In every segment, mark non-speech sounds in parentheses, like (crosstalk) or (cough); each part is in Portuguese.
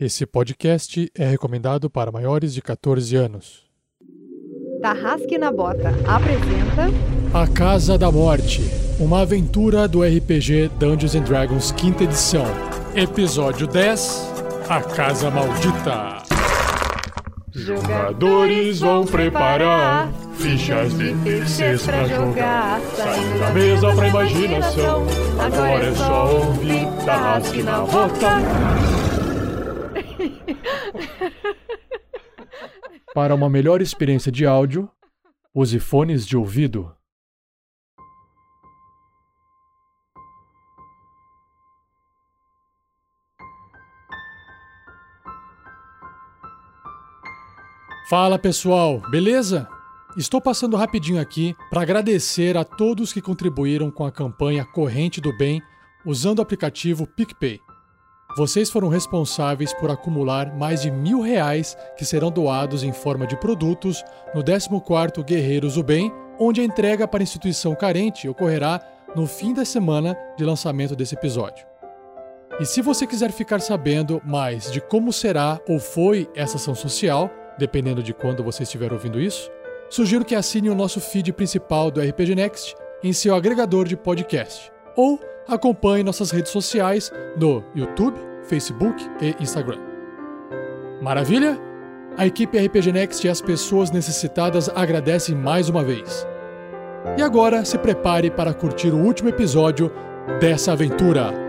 Esse podcast é recomendado para maiores de 14 anos. Tarrasque na Bota apresenta A Casa da Morte, uma aventura do RPG Dungeons and Dragons quinta edição. Episódio 10 A Casa Maldita. Jogadores vão preparar fichas de terceiros pra jogar. Saindo da mesa pra imaginação. Agora é só ouvir Tarrasque na Bota. Para uma melhor experiência de áudio, use fones de ouvido. Fala pessoal, beleza? Estou passando rapidinho aqui para agradecer a todos que contribuíram com a campanha Corrente do Bem usando o aplicativo PicPay. Vocês foram responsáveis por acumular mais de mil reais que serão doados em forma de produtos no 14º Guerreiros do Bem, onde a entrega para a instituição carente ocorrerá no fim da semana de lançamento desse episódio. E se você quiser ficar sabendo mais de como será ou foi essa ação social, dependendo de quando você estiver ouvindo isso, sugiro que assine o nosso feed principal do RPG Next em seu agregador de podcast ou acompanhe nossas redes sociais no YouTube, Facebook e Instagram. Maravilha? A equipe RPG Next e as pessoas necessitadas agradecem mais uma vez. E agora se prepare para curtir o último episódio dessa aventura.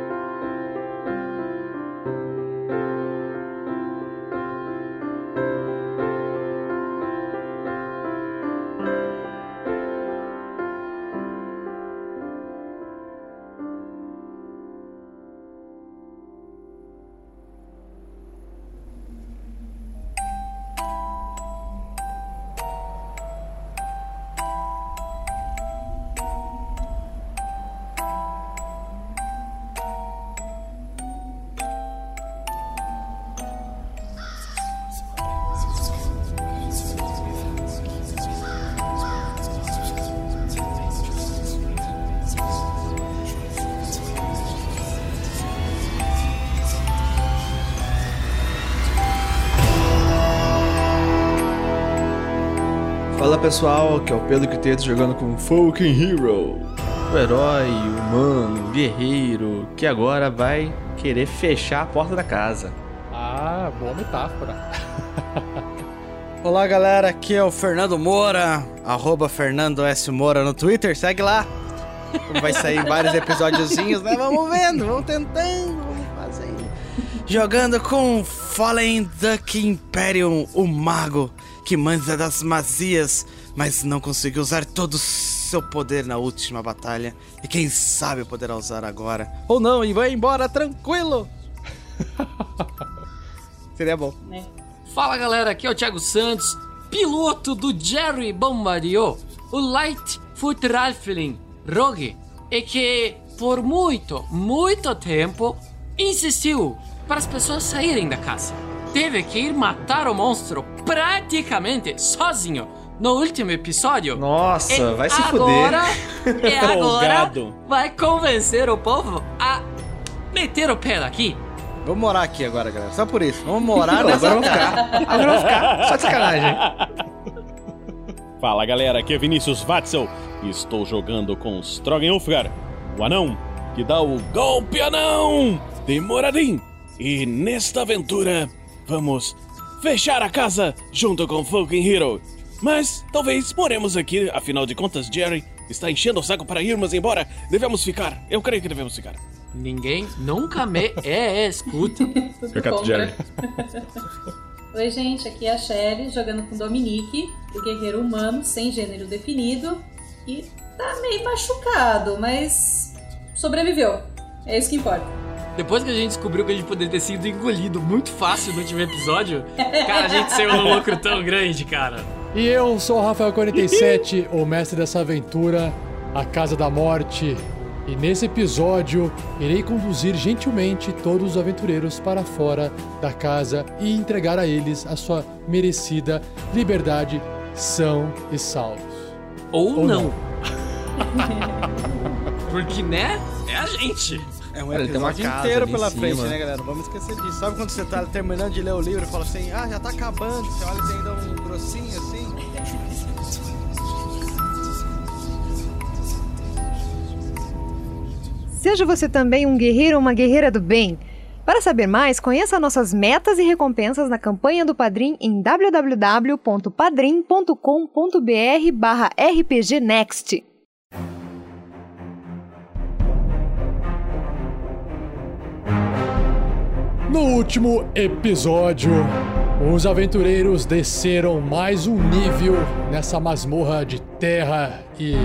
Aqui é o Pedro Quiteto jogando com Fucking Hero. O herói, humano, guerreiro, que agora vai querer fechar a porta da casa. Ah, boa metáfora. (laughs) Olá galera, aqui é o Fernando Moura, arroba Fernando S. Moura no Twitter, segue lá. Vai sair vários episódiozinhos, né? Vamos vendo, vamos tentando, vamos fazendo. Jogando com Fallen Duck Imperium, o mago que manda das magias, mas não conseguiu usar todo o seu poder na última batalha. E quem sabe poderá usar agora. Ou não, e vai embora tranquilo. (laughs) Seria bom. Fala galera, aqui é o Thiago Santos, piloto do Jerry Bombardier, o Lightfoot Rifling Rogue, e que por muito, muito tempo insistiu para as pessoas saírem da casa. Teve que ir matar o monstro praticamente sozinho no último episódio. Nossa, E vai se agora, (laughs) fuder. E agora Folgado. vai convencer o povo a meter o pé daqui. Vamos morar aqui agora, galera. Só por isso. Vamos morar Agora nessa vamos ficar. Agora vamos ficar. Só de sacanagem. (laughs) Fala galera, aqui é Vinícius Watzel estou jogando com Strogan Ulfgar, o anão que dá o golpe anão de Moradin. E nesta aventura vamos fechar a casa junto com Fucking Hero. Mas talvez moremos aqui, afinal de contas Jerry está enchendo o saco para irmos embora. Devemos ficar, eu creio que devemos ficar. Ninguém nunca me (laughs) é, escuta. Recato Jerry. Oi, gente, aqui é a Shelly jogando com Dominique, o guerreiro humano sem gênero definido, que tá meio machucado, mas sobreviveu. É isso que importa. Depois que a gente descobriu que a gente poderia ter sido engolido muito fácil no último episódio, cara, a gente saiu num lucro tão grande, cara. E eu sou o Rafael47, o mestre dessa aventura, a Casa da Morte. E nesse episódio, irei conduzir gentilmente todos os aventureiros para fora da casa e entregar a eles a sua merecida liberdade, são e salvos. Ou, Ou não. não. (laughs) Porque, né? É a gente. É um episódio inteiro pela cima. frente, né, galera? Não vamos esquecer disso. Sabe quando você tá terminando de ler o livro e fala assim, ah, já tá acabando, você olha e tem ainda um grossinho assim? Seja você também um guerreiro ou uma guerreira do bem. Para saber mais, conheça nossas metas e recompensas na campanha do Padrim em www.padrim.com.br No último episódio, os aventureiros desceram mais um nível nessa masmorra de terra e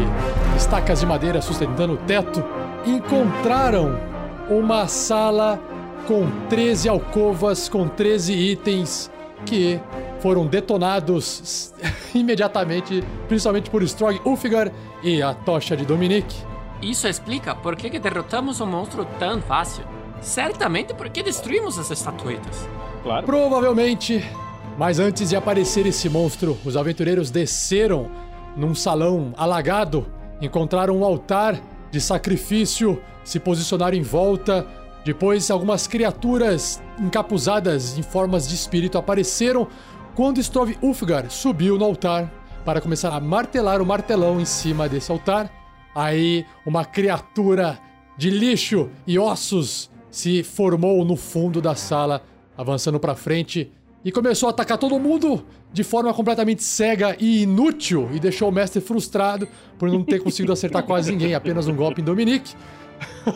estacas de madeira sustentando o teto. Encontraram uma sala com 13 alcovas, com 13 itens que foram detonados (laughs) imediatamente, principalmente por Strog Ulfgar e a tocha de Dominique. Isso explica por que, derrotamos um monstro tão fácil. Certamente porque destruímos as estatuetas. Claro. Provavelmente. Mas antes de aparecer esse monstro, os aventureiros desceram num salão alagado, encontraram um altar de sacrifício, se posicionaram em volta. Depois, algumas criaturas encapuzadas em formas de espírito apareceram quando Strov Ulfgar subiu no altar para começar a martelar o martelão em cima desse altar. Aí, uma criatura de lixo e ossos se formou no fundo da sala, avançando para frente e começou a atacar todo mundo de forma completamente cega e inútil e deixou o mestre frustrado por não ter conseguido acertar (laughs) quase ninguém, apenas um golpe em Dominique. (laughs)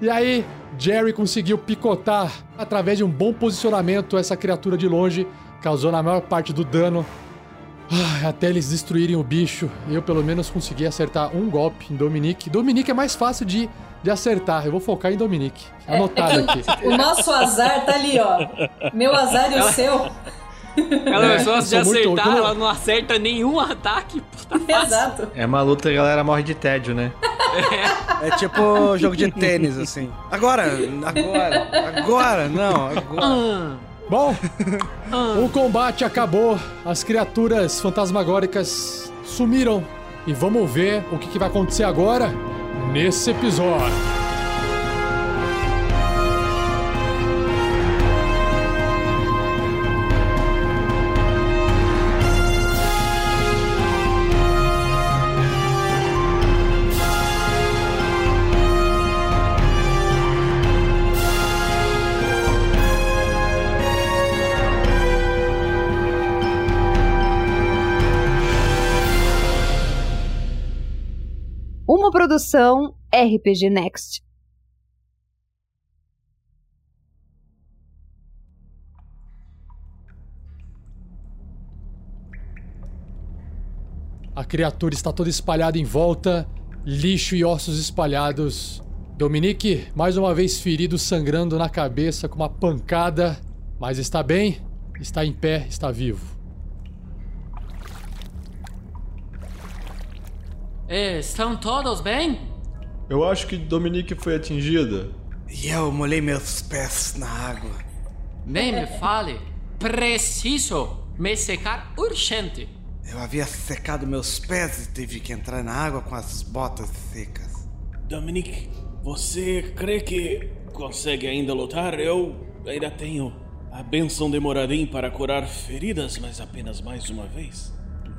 e aí, Jerry conseguiu picotar através de um bom posicionamento essa criatura de longe, causando a maior parte do dano. Ah, Até eles destruírem o bicho, eu pelo menos consegui acertar um golpe em Dominique. Dominique é mais fácil de, de acertar, eu vou focar em Dominique. Anotado aqui. (laughs) O nosso azar tá ali, ó. Meu azar e o seu. Ela muito- acertar, como- ela não acerta nenhum ataque. (laughs) Fácil. Exato. É uma luta que a galera morre de tédio, né? É tipo jogo de tênis, assim. Agora, agora, agora, não, agora. Ah, Bom, o combate acabou, as criaturas fantasmagóricas sumiram e vamos ver o que, que vai acontecer agora nesse episódio. Produção RPG Next. A criatura está toda espalhada em volta, lixo e ossos espalhados. Dominique, mais uma vez ferido, sangrando na cabeça com uma pancada, mas está bem, está em pé, está vivo. eh, estão todos bem? Eu acho que Dominique foi atingida. E eu molhei meus pés na água. Nem me fale. Preciso me secar urgente. Eu havia secado meus pés e tive que entrar na água com as botas secas. Dominique, você crê que consegue ainda lutar? Eu ainda tenho a benção de Moradim para curar feridas, mas apenas mais uma vez.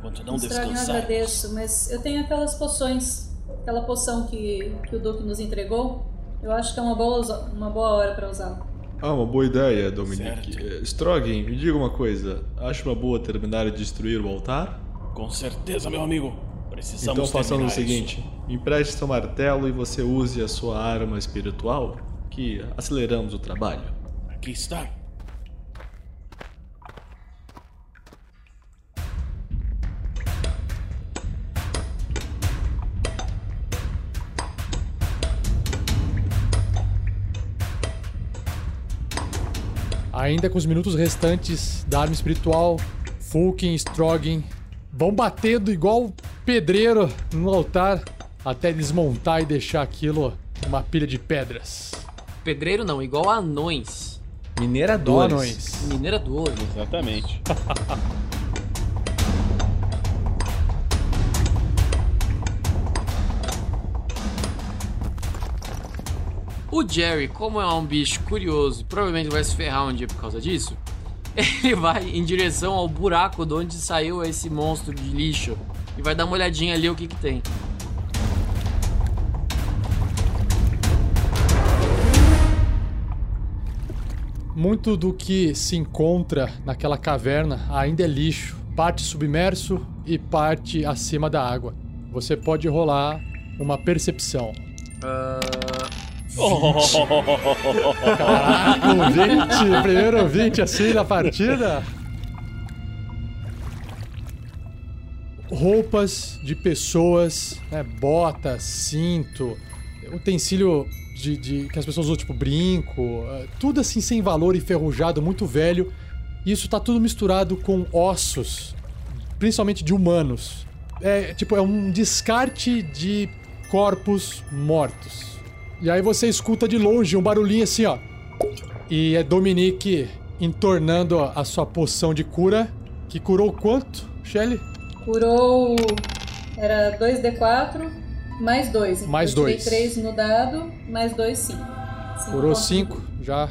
Enquanto não Estrago, eu agradeço, mas eu tenho aquelas poções. Aquela poção que, que o Duque nos entregou. Eu acho que é uma boa, uma boa hora pra usá-la. Ah, uma boa ideia, Dominique. Certo. Eh, me diga uma coisa. Acha uma boa terminar de destruir o altar? Com certeza, meu amigo. Precisamos então façamos o isso. seguinte: me empreste seu martelo e você use a sua arma espiritual, que aceleramos o trabalho. Aqui está. Ainda com os minutos restantes da arma espiritual, Fulkin e Strogan vão batendo igual pedreiro no altar até desmontar e deixar aquilo uma pilha de pedras. Pedreiro não, igual anões. Mineradores. Donões. Minerador. Exatamente. (laughs) O Jerry, como é um bicho curioso, provavelmente vai se ferrar um dia por causa disso. (laughs) Ele vai em direção ao buraco de onde saiu esse monstro de lixo e vai dar uma olhadinha ali o que que tem. Muito do que se encontra naquela caverna ainda é lixo, parte submerso e parte acima da água. Você pode rolar uma percepção. Caraca, o 20, primeiro 20 assim na partida. Roupas de pessoas, né, botas, cinto, utensílio de, de- que as pessoas usam, tipo brinco, eh, tudo assim sem valor, enferrujado, muito velho. Isso tá tudo misturado com ossos, principalmente de humanos. É tipo, é um descarte de corpos mortos. E aí você escuta de longe um barulhinho assim, ó. E é Dominique entornando a sua poção de cura, que curou quanto, Shelly? Curou. Era 2d4 mais 2. Mais eu tirei dois. 3 no dado, mais 2, 5. Curou 5, já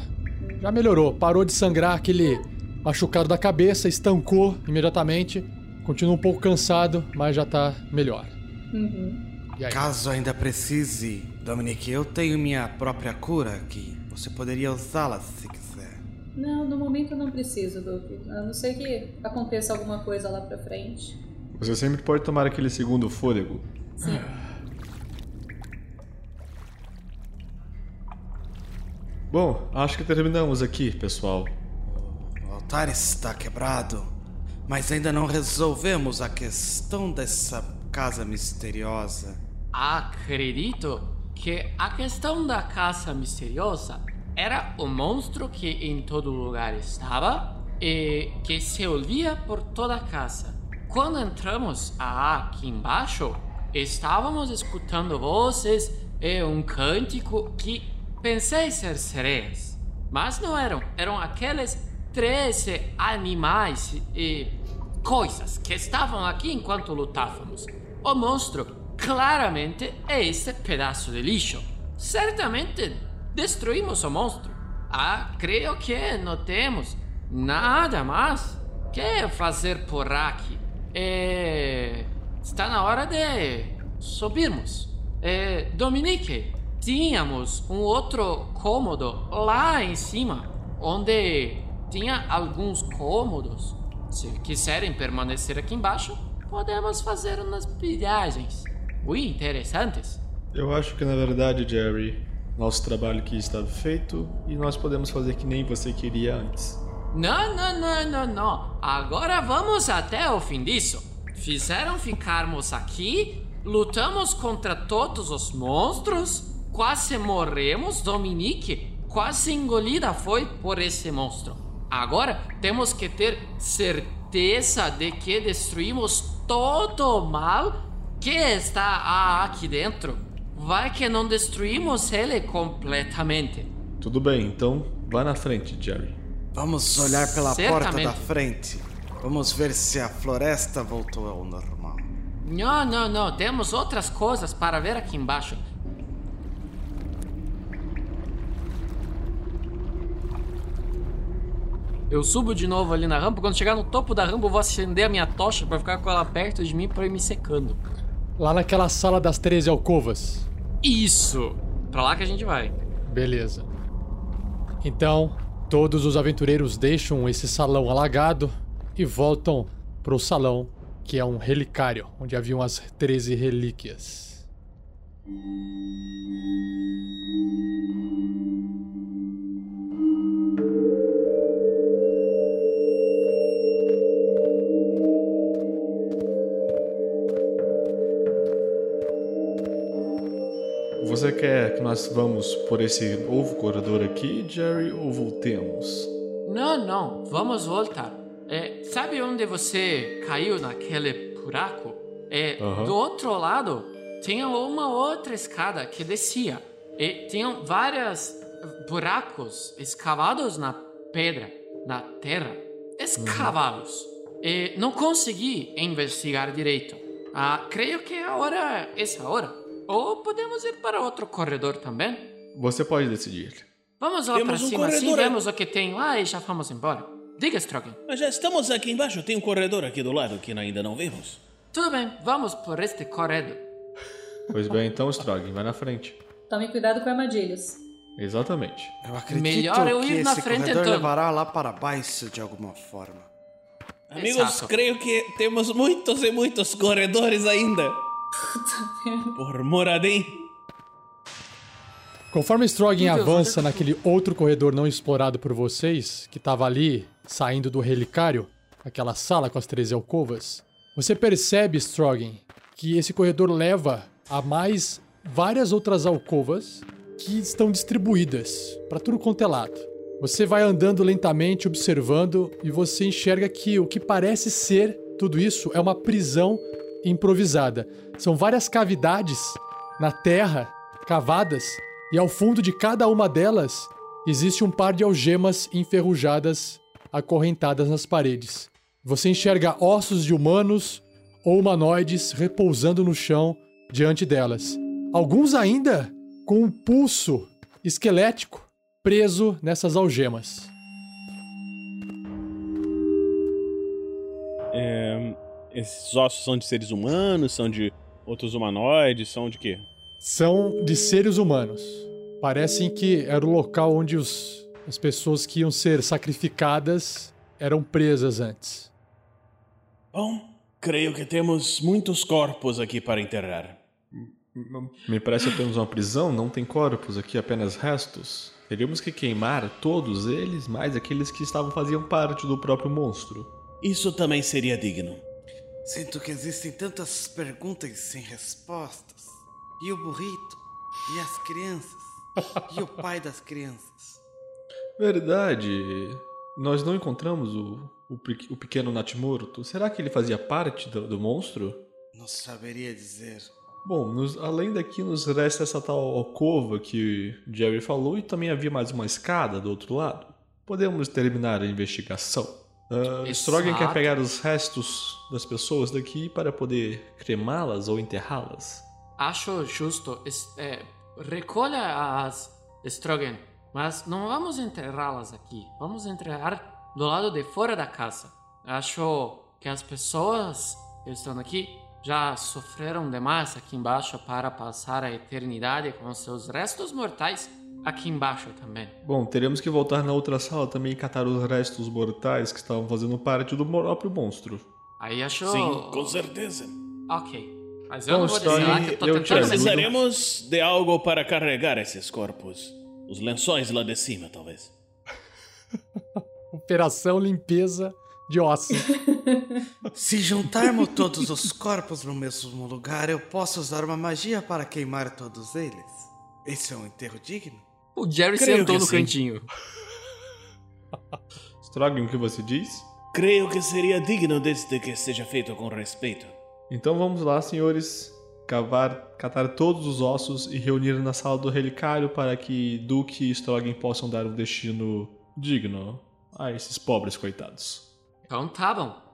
já melhorou. Parou de sangrar aquele machucado da cabeça, estancou imediatamente. Continua um pouco cansado, mas já tá melhor. Uhum. E aí? Caso ainda precise, Dominique, eu tenho minha própria cura aqui. Você poderia usá-la se quiser. Não, no momento eu não preciso, Duque. A não ser que aconteça alguma coisa lá pra frente. Você sempre pode tomar aquele segundo fôlego. Sim. Bom, acho que terminamos aqui, pessoal. O altar está quebrado, mas ainda não resolvemos a questão dessa casa misteriosa. Acredito que a questão da caça misteriosa era o monstro que em todo lugar estava e que se ouvia por toda a casa. Quando entramos aqui embaixo, estávamos escutando vozes e um cântico que pensei ser sereias, mas não eram. Eram aqueles 13 animais e coisas que estavam aqui enquanto lutávamos. O monstro claramente é esse pedaço de lixo. Certamente destruímos o monstro. Ah, creio que não temos nada mais que fazer por aqui. É, está na hora de subirmos. É, Dominique, tínhamos um outro cômodo lá em cima, onde tinha alguns cômodos. Se quiserem permanecer aqui embaixo, podemos fazer umas viagens muito interessantes. Eu acho que na verdade, Jerry, nosso trabalho aqui está feito e nós podemos fazer que nem você queria antes. Não, não, não, não, não. Agora vamos até o fim disso. Fizeram ficarmos aqui, lutamos contra todos os monstros, quase morremos, Dominique quase engolida foi por esse monstro. Agora temos que ter certeza de que destruímos todo o mal que está aqui dentro. Vai que não destruímos ele completamente. Tudo bem, então vá na frente, Jerry. Vamos olhar pela porta Certamente. da frente. Vamos ver se a floresta voltou ao normal. Não, não, não. Temos outras coisas para ver aqui embaixo. Eu subo de novo ali na rampa. Quando chegar no topo da rampa, eu vou acender a minha tocha para ficar com ela perto de mim para ir me secando. Lá naquela sala das 13 alcovas. Isso! Pra lá que a gente vai. Beleza. Então, todos os aventureiros deixam esse salão alagado e voltam pro salão, que é um relicário, onde haviam as 13 relíquias. Você quer que nós vamos por esse novo corredor aqui, Jerry, ou voltemos? Não, não. Vamos voltar. É, sabe onde você caiu naquele buraco? É. Do outro lado, tinha uma outra escada que descia. E tinham vários buracos escavados na pedra, na terra. Escavados. E não consegui investigar direito. Ah, creio que agora é essa hora. Ou podemos ir para outro corredor também. Você pode decidir. Vamos lá pra Temos um cima, assim corredor aí. vemos o que tem lá e já vamos embora. Diga, Strogan. Mas já estamos aqui embaixo, tem um corredor aqui do lado que ainda não vimos. Tudo bem, vamos por este corredor. Pois bem, então, Strogan, vai na frente. Tome cuidado com armadilhas. Exatamente. Eu acredito Melhor eu que ir na esse frente, corredor então. levará lá para baixo de alguma forma. Amigos, Exato. creio que temos muitos e muitos corredores ainda. Por Moradin. Conforme Strogan avança naquele outro corredor não explorado por vocês, que estava ali saindo do relicário, aquela sala com as três alcovas, você percebe, Strogan, que esse corredor leva a mais várias outras alcovas que estão distribuídas para tudo quanto é lado. Você vai andando lentamente, observando, e você enxerga que o que parece ser tudo isso é uma prisão improvisada. São várias cavidades na terra cavadas, e ao fundo de cada uma delas existe um par de algemas enferrujadas acorrentadas nas paredes. Você enxerga ossos de humanos ou humanoides repousando no chão diante delas. Alguns ainda com um pulso esquelético preso nessas algemas. Esses ossos são de seres humanos, são de outros humanoides, são de quê? São de seres humanos. Parecem que era o local onde os, as pessoas que iam ser sacrificadas eram presas antes. Bom, creio que temos muitos corpos aqui para enterrar. Me parece apenas uma prisão, não tem corpos aqui, apenas restos. Teríamos que queimar todos eles, mais aqueles que estavam faziam parte do próprio monstro. Isso também seria digno. Sinto que existem tantas perguntas sem respostas. E o burrito? E as crianças? E o pai das crianças? Verdade. Nós não encontramos o, o, o pequeno Natimorto. Será que ele fazia parte do, do monstro? Não saberia dizer. Bom, nos- além daqui nos resta essa tal alcova que Jerry falou e também havia mais uma escada do outro lado. Podemos terminar a investigação. Uh, Exato. Strogan quer pegar os restos das pessoas daqui para poder cremá-las ou enterrá-las. Acho justo. es- é, recolha as Strogan, mas não vamos enterrá-las aqui. Vamos enterrar do lado de fora da casa. Acho que as pessoas que estão aqui já sofreram demais aqui embaixo para passar a eternidade com seus restos mortais aqui embaixo também. Bom, teremos que voltar na outra sala também e catar os restos mortais que estavam fazendo parte do próprio monstro. Aí acho. Sim, com certeza. Ok. Mas eu Bom, não vou dizer que eu tô tentando. Precisaremos de algo para carregar esses corpos. Os lençóis lá de cima, talvez. (laughs) Operação limpeza de ossos. (laughs) Se juntarmos todos os corpos no mesmo lugar, eu posso usar uma magia para queimar todos eles. Esse é um enterro digno? O Jerry Creio sentou no sim. cantinho. (laughs) Strogan, o que você diz? Creio que seria digno desde que seja feito com respeito. Então vamos lá, senhores, cavar, catar todos os ossos e reunir na sala do relicário para que Duke e Strogan possam dar um destino digno a esses pobres coitados. Então tá. Bom,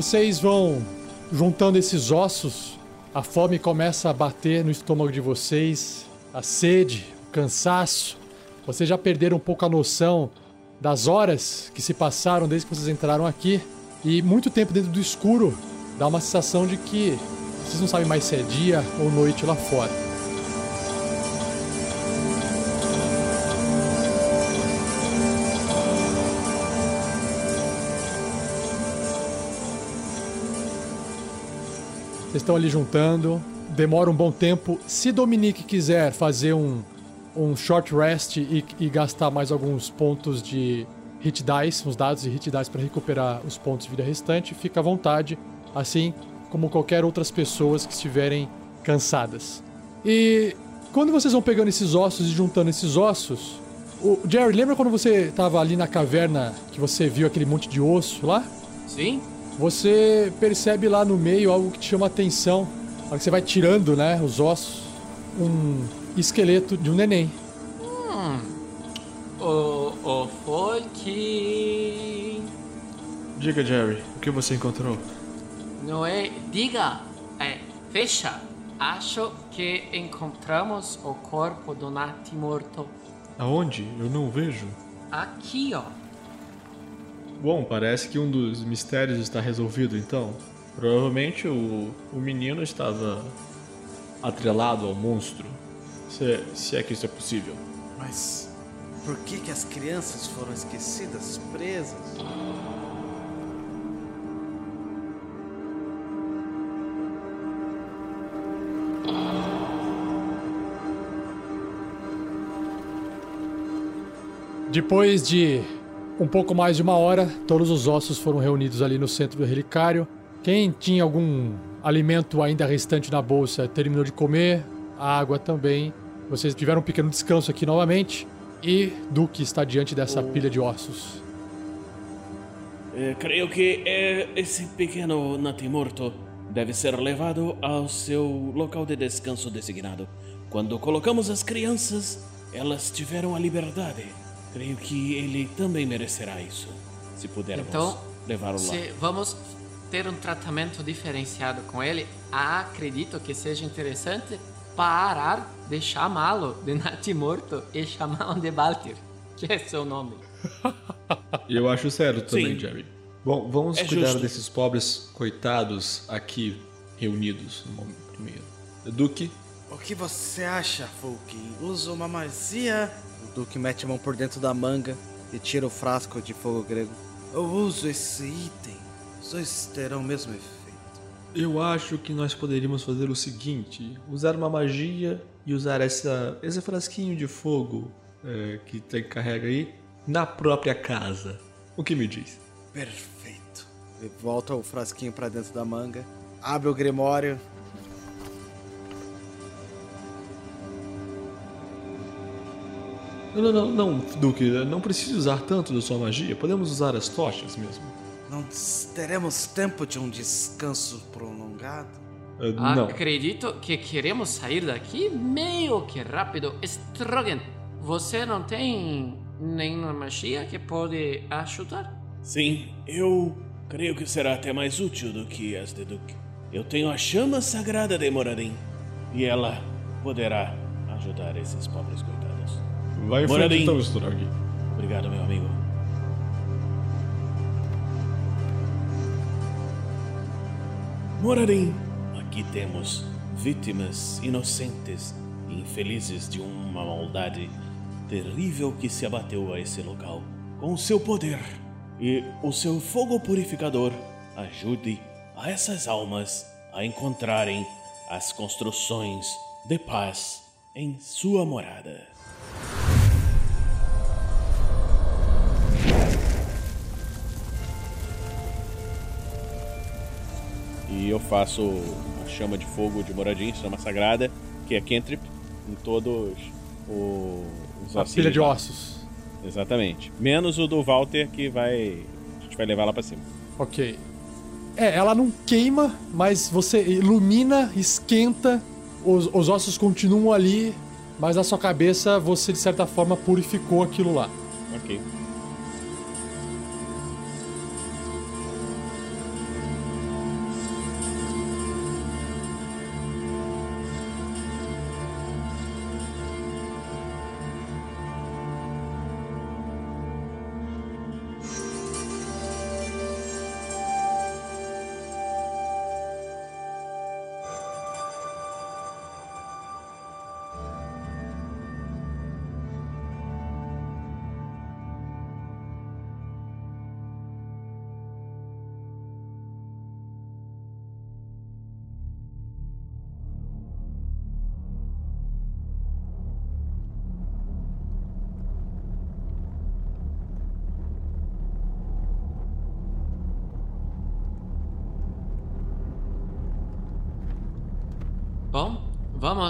vocês vão juntando esses ossos, a fome começa a bater no estômago de vocês, a sede, o cansaço. Vocês já perderam um pouco a noção das horas que se passaram desde que vocês entraram aqui. E muito tempo dentro do escuro dá uma sensação de que vocês não sabem mais se é dia ou noite lá fora. Vocês estão ali juntando, demora um bom tempo. Se Dominique quiser fazer um, um short rest e, e gastar mais alguns pontos de hit dice, uns dados de hit dice para recuperar os pontos de vida restante, fica à vontade, assim como qualquer outras pessoas que estiverem cansadas. E quando vocês vão pegando esses ossos e juntando esses ossos, o Jerry, lembra quando você estava ali na caverna que você viu aquele monte de osso lá? Sim? Você percebe lá no meio algo que te chama a atenção. Na hora que você vai tirando, né, os ossos, um esqueleto de um neném. Hum. O, o Folk. Diga, Jerry, o que você encontrou? Não é. Diga. É. Fecha. Acho que encontramos o corpo do Nati morto. Aonde? Eu não vejo. Aqui, ó. Bom, parece que um dos mistérios está resolvido então. Provavelmente o, o menino estava atrelado ao monstro. Se, se é que isso é possível. Mas por que, que as crianças foram esquecidas, presas? Depois de um pouco mais de uma hora, todos os ossos foram reunidos ali no centro do relicário. Quem tinha algum alimento ainda restante na bolsa terminou de comer, a água também. Vocês tiveram um pequeno descanso aqui novamente. E Duque está diante dessa pilha de ossos. É, creio que é, esse pequeno natimorto deve ser levado ao seu local de descanso designado. Quando colocamos as crianças, elas tiveram a liberdade. Creio que ele também merecerá isso. Se pudermos Então, levá-lo lá. Vamos ter um tratamento diferenciado com ele, acredito que seja interessante parar de chamá-lo de Nati Morto e chamá-lo de Baltir, (laughs) que é seu nome. (laughs) Eu acho sério também, Sim. Jerry. Bom, vamos É cuidar justo. desses pobres coitados aqui reunidos no momento primeiro. Duque, O que você acha, Folk? Usa uma magia? O Duque mete a mão por dentro da manga e tira o frasco de fogo grego. Eu uso esse item. Os dois terão o mesmo efeito. eu acho que nós poderíamos fazer o seguinte: usar uma magia e usar essa, esse frasquinho de fogo é, que tem, carrega aí na própria casa. O que me diz? Perfeito. Ele volta o frasquinho pra dentro da manga, abre o grimório. Não, não, não, não, Duque, não precisa usar tanto da sua magia. Podemos usar as tochas mesmo. Não teremos tempo de um descanso prolongado? É, não. Acredito que queremos sair daqui meio que rápido. Strogan, você não tem nenhuma magia que pode ajudar? Sim, eu creio que será até mais útil do que as de Duke. Eu tenho a chama sagrada de Moradin e ela poderá ajudar esses pobres coitados. Vai em frente então, Strog. Obrigado, meu amigo. Morarim, aqui temos vítimas inocentes e infelizes de uma maldade terrível que se abateu a esse local. Com seu poder e o seu fogo purificador, ajude a essas almas a encontrarem as construções de paz em sua morada. E eu faço a chama de fogo de Moradin, chama sagrada, que é cantrip, em todos os A ossinhos pilha de ossos. Exatamente. Menos o do Walter, que vai. A gente vai levar lá pra cima. Ok. É, ela não queima, mas você ilumina, esquenta, os, os ossos continuam ali, mas na sua cabeça você de certa forma purificou aquilo lá. Ok.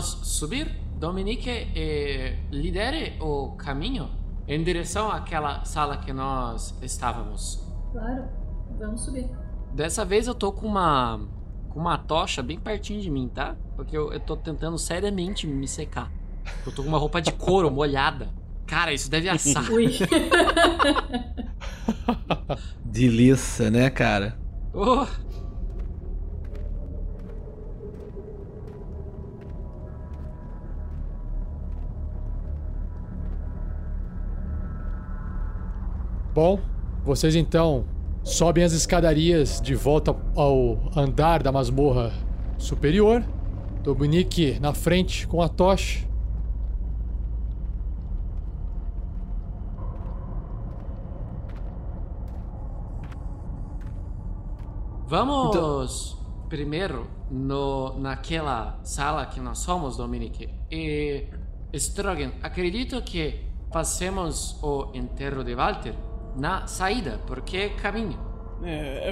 Subir. Dominique, eh, lidere o caminho em direção àquela sala que nós estávamos. Claro, vamos subir. Dessa vez eu tô com uma com uma tocha bem pertinho de mim, tá? Porque eu, eu tô tentando seriamente me secar. Eu tô com uma roupa de couro (laughs) molhada. Cara, isso deve assar. Ui. (laughs) Delícia, né, cara? Oh, Bom, vocês então sobem as escadarias de volta ao andar da masmorra superior. Dominique na frente com a tocha. Vamos primeiro no, naquela sala que nós somos, Dominique. E Strogan, acredito que passemos o enterro de Walter na saída, porque é caminho. É,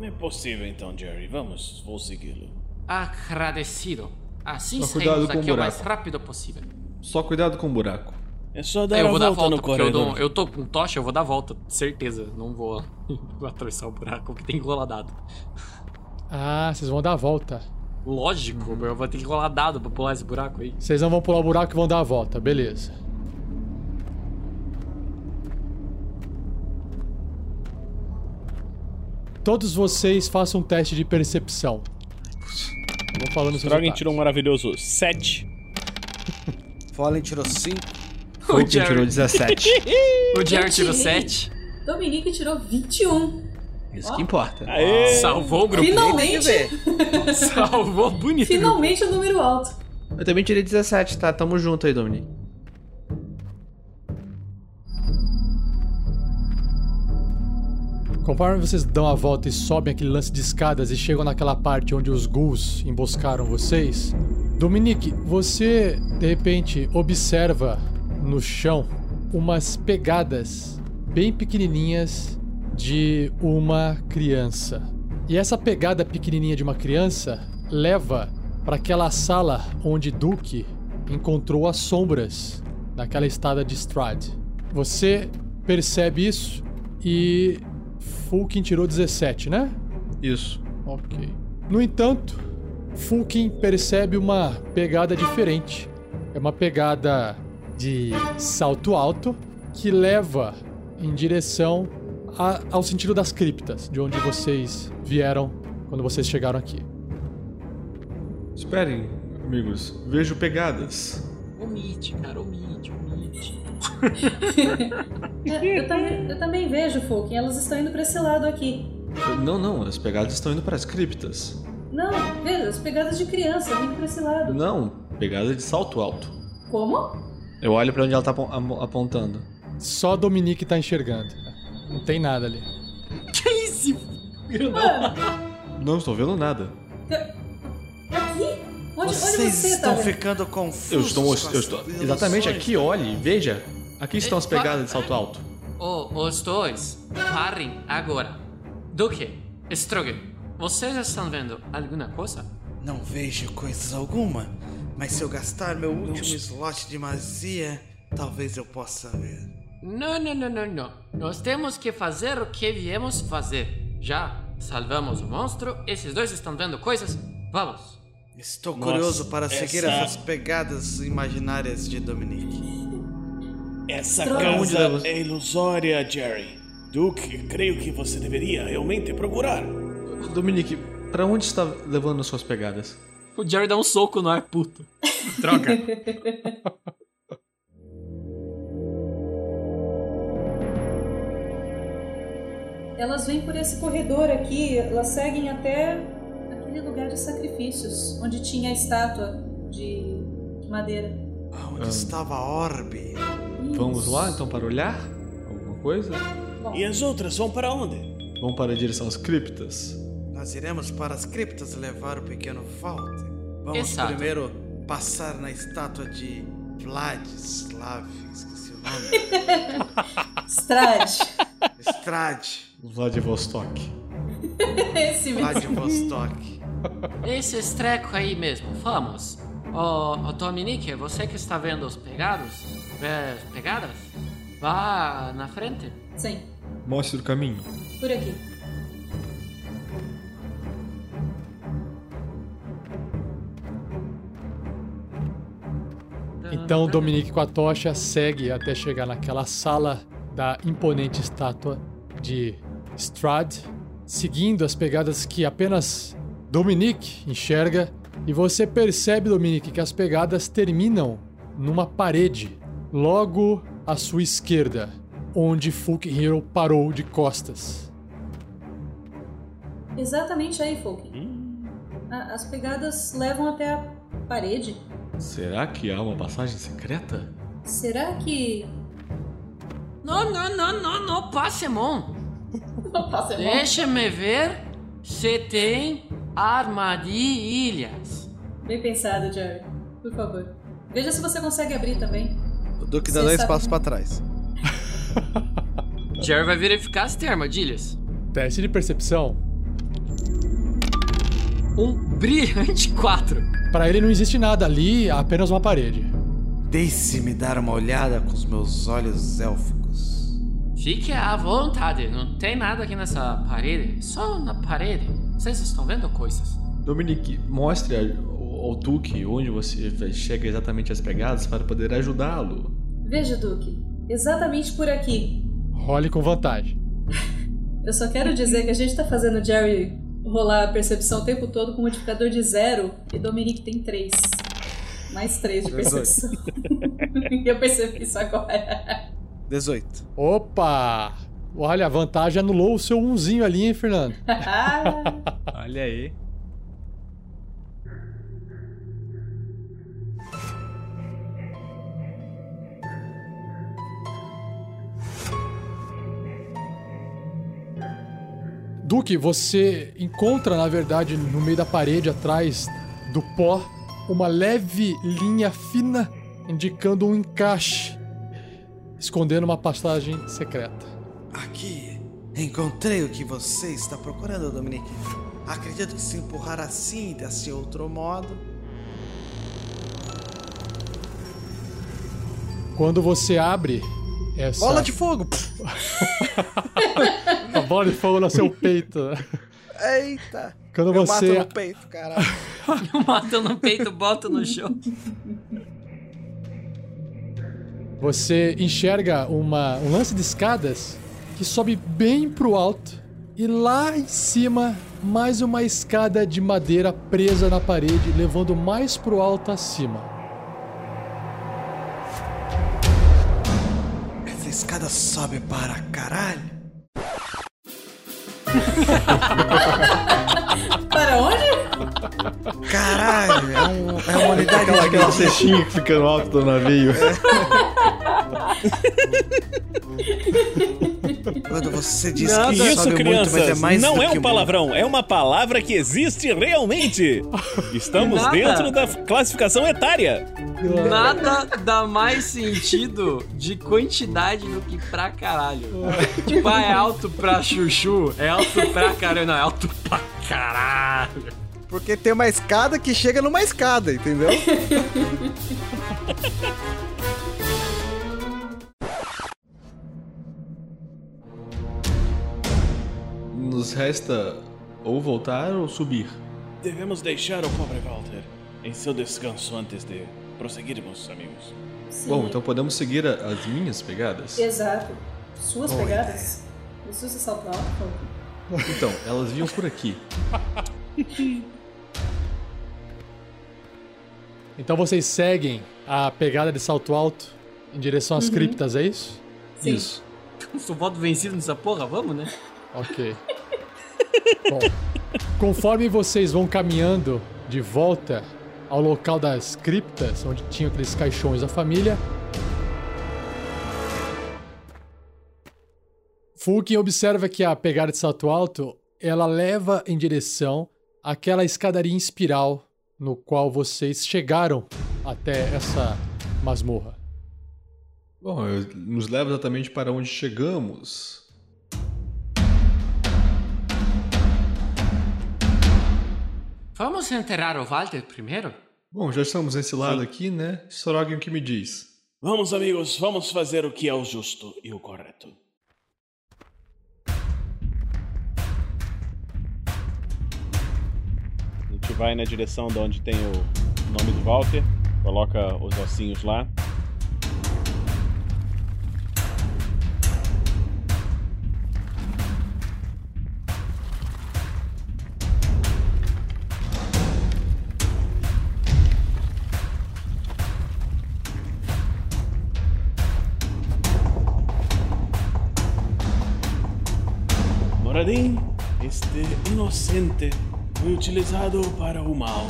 é, é possível então, Jerry. Vamos, vou segui-lo. Agradecido. Assim Só cuidado saímos com o aqui o mais buraco. rápido possível. Só cuidado com o buraco. É só dar eu a vou volta, dar volta no porque eu, corredor. dou- eu tô com tocha, eu vou dar a volta, certeza. Não vou, (laughs) atravessar o buraco que tem que rolar dado. Ah, vocês vão dar a volta. Lógico, eu vou ter que rolar dado pra pular esse buraco aí. Vocês não vão pular o buraco e vão dar a volta, beleza. Todos vocês façam um teste de percepção. Vou falando Strogan resultados. tirou um maravilhoso 7. (laughs) Fallen tirou 5. Fulkin Jerry. tirou 17. (laughs) O Jerry tirou tirei. 7. Dominique tirou 21. Isso que importa. Aê! Salvou o grupo. Finalmente, ver. (laughs) Salvou bonito. o grupo. finalmente o número alto. Eu também tirei 17, tá? Tamo junto aí, Dominique. Conforme vocês dão a volta e sobem aquele lance de escadas e chegam naquela parte onde os ghouls emboscaram vocês, Dominique, você de repente observa no chão umas pegadas bem pequenininhas de uma criança. E essa pegada pequenininha de uma criança leva para aquela sala onde Duke encontrou as sombras naquela estada de Strad. Você percebe isso e Fulkin tirou 17, né? Isso. Ok. No entanto, Fulkin percebe uma pegada diferente. É uma pegada de salto alto que leva em direção a- ao sentido das criptas, de onde vocês vieram quando vocês chegaram aqui. Esperem, amigos. Vejo pegadas. Omite, cara, omite. É, eu, também, eu também vejo, Fulkin. Elas estão indo pra esse lado aqui. Não, não, as pegadas estão indo para as criptas. Não, veja, as pegadas de criança vindo pra esse lado. Não, pegada de salto alto. Como? Eu olho pra onde ela tá apontando. Só Dominique tá enxergando. Não tem nada ali. Que isso? Mano, Não estou vendo nada. aqui? Onde, onde Vocês você estão tá? ficando confusos. Eu estou, com eu estou exatamente aqui, olhe, veja. Aqui estão as pegadas de salto alto. Oh, os dois, parem agora. Duque, Strogan, vocês estão vendo alguma coisa? Não vejo coisa alguma, mas se eu gastar meu último slot de magia, talvez eu possa ver. Não, não, não, não, não. Nós temos que fazer o que viemos fazer. Já salvamos o monstro, esses dois estão vendo coisas? Vamos. Estou Nossa, curioso para seguir essa- essas pegadas imaginárias de Dominique. Essa casa é ilusória, Jerry. Duke, creio que você deveria realmente procurar. Dominique, pra onde está levando as suas pegadas? O Jerry dá um soco no ar, puto. Troca. (laughs) Elas vêm por esse corredor aqui, elas seguem até aquele lugar de sacrifícios, onde tinha a estátua de madeira. Onde estava a orbe? Vamos lá então para olhar? Alguma coisa? E as outras vão para onde? Vamos para a direção às criptas. Nós iremos para as criptas levar o pequeno Walter. Vamos Exato. primeiro passar na estátua de Vladislav, esqueci o nome. (laughs) Strade. Strade, Vladivostok. (laughs) Esse mesmo. Vladivostok. Esse estreco aí mesmo, vamos. Ô, ô Dominique, é você que está vendo os pegados? É, pegadas? Vá na frente. Sim, Mostre o caminho. por aqui. Então Dominique com a tocha segue até chegar naquela sala da imponente estátua de Strad, seguindo as pegadas que apenas Dominique enxerga. E você percebe, Dominique, que as pegadas terminam numa parede logo à sua esquerda, onde Fulk Hero parou de costas. Exatamente aí, Folk. A- As pegadas levam até a parede. Será que há uma passagem secreta? Será que. Não, não, não, não, não, Passemon. Deixa-me ver se tem armadilhas. Bem pensado, Jerry. Por favor. Veja se você consegue abrir também. O Duque Você dá passos pra trás. (laughs) Jerry vai verificar se tem armadilhas. Teste de percepção. Um brilhante 4. Para ele não existe nada ali, apenas uma parede. Deixe-me dar uma olhada com os meus olhos élficos. Fique à vontade, não tem nada aqui nessa parede. Só na parede. Vocês estão vendo coisas? Dominique, mostre ao, Duque onde você chega exatamente às pegadas para poder ajudá-lo. Veja, Duque. Exatamente por aqui. Role com vantagem. (laughs) Eu só quero dizer que a gente tá fazendo o Jerry rolar a percepção o tempo todo com modificador de zero e Dominique tem três. Mais três de percepção. (laughs) Eu percebi isso agora. 18. Opa! Olha, a vantagem anulou o seu umzinho ali, hein, Fernando? (laughs) Olha aí. Duque, você encontra, na verdade, no meio da parede atrás do pó, uma leve linha fina indicando um encaixe, escondendo uma passagem secreta. Aqui, encontrei o que você está procurando, Dominique. Acredito que se empurrar assim e desse outro modo. Quando você abre essa Bola de fogo! (laughs) a bola de fogo no seu peito, Eita! quando Eu você (laughs) mato no peito, caralho. Mata no peito, bota no chão. Você enxerga uma, um lance de escadas que sobe bem pro alto e lá em cima mais uma escada de madeira presa na parede, levando mais pro alto acima. Escada sobe para caralho. Para onde? Caralho, é, um, é uma unidade Aquela, aquela de cestinha que fica no alto do navio. (laughs) (laughs) Quando você diz Nada. que Isso, sobe crianças, muito, mas é mais não do é que um palavrão, é uma palavra que existe realmente. (laughs) Estamos Nada. dentro da classificação etária. Nada dá mais sentido de quantidade do que pra caralho. tipo, ah, é alto pra chuchu, é alto pra caralho. Não, é alto pra caralho. Porque tem uma escada que chega numa escada, entendeu? (laughs) Nos resta ou voltar ou subir. Devemos deixar o pobre Walter em seu descanso antes de prosseguirmos, amigos. Sim. Bom, então podemos seguir a- as minhas pegadas? Exato. Suas pegadas. Isso se salvar. Então, elas vinham por aqui. (laughs) Então vocês seguem a pegada de salto alto em direção às criptas, é isso? Sim. Isso. Sou voto vencido nessa porra, vamos, né? Ok. (laughs) Bom, conforme vocês vão caminhando de volta ao local das criptas, onde tinham aqueles caixões da família, Fulkin observa que a pegada de salto alto ela leva em direção àquela escadaria em espiral no qual vocês chegaram até essa masmorra. Bom, nos leva exatamente para onde chegamos. Vamos enterrar o Walter primeiro? Bom, já estamos nesse lado aqui, né? Strogan, o que me diz? Vamos, amigos, vamos fazer o que é o justo e o correto. A gente vai na direção de onde tem o nome do Walter, coloca os ossinhos lá. Utilizado para o mal.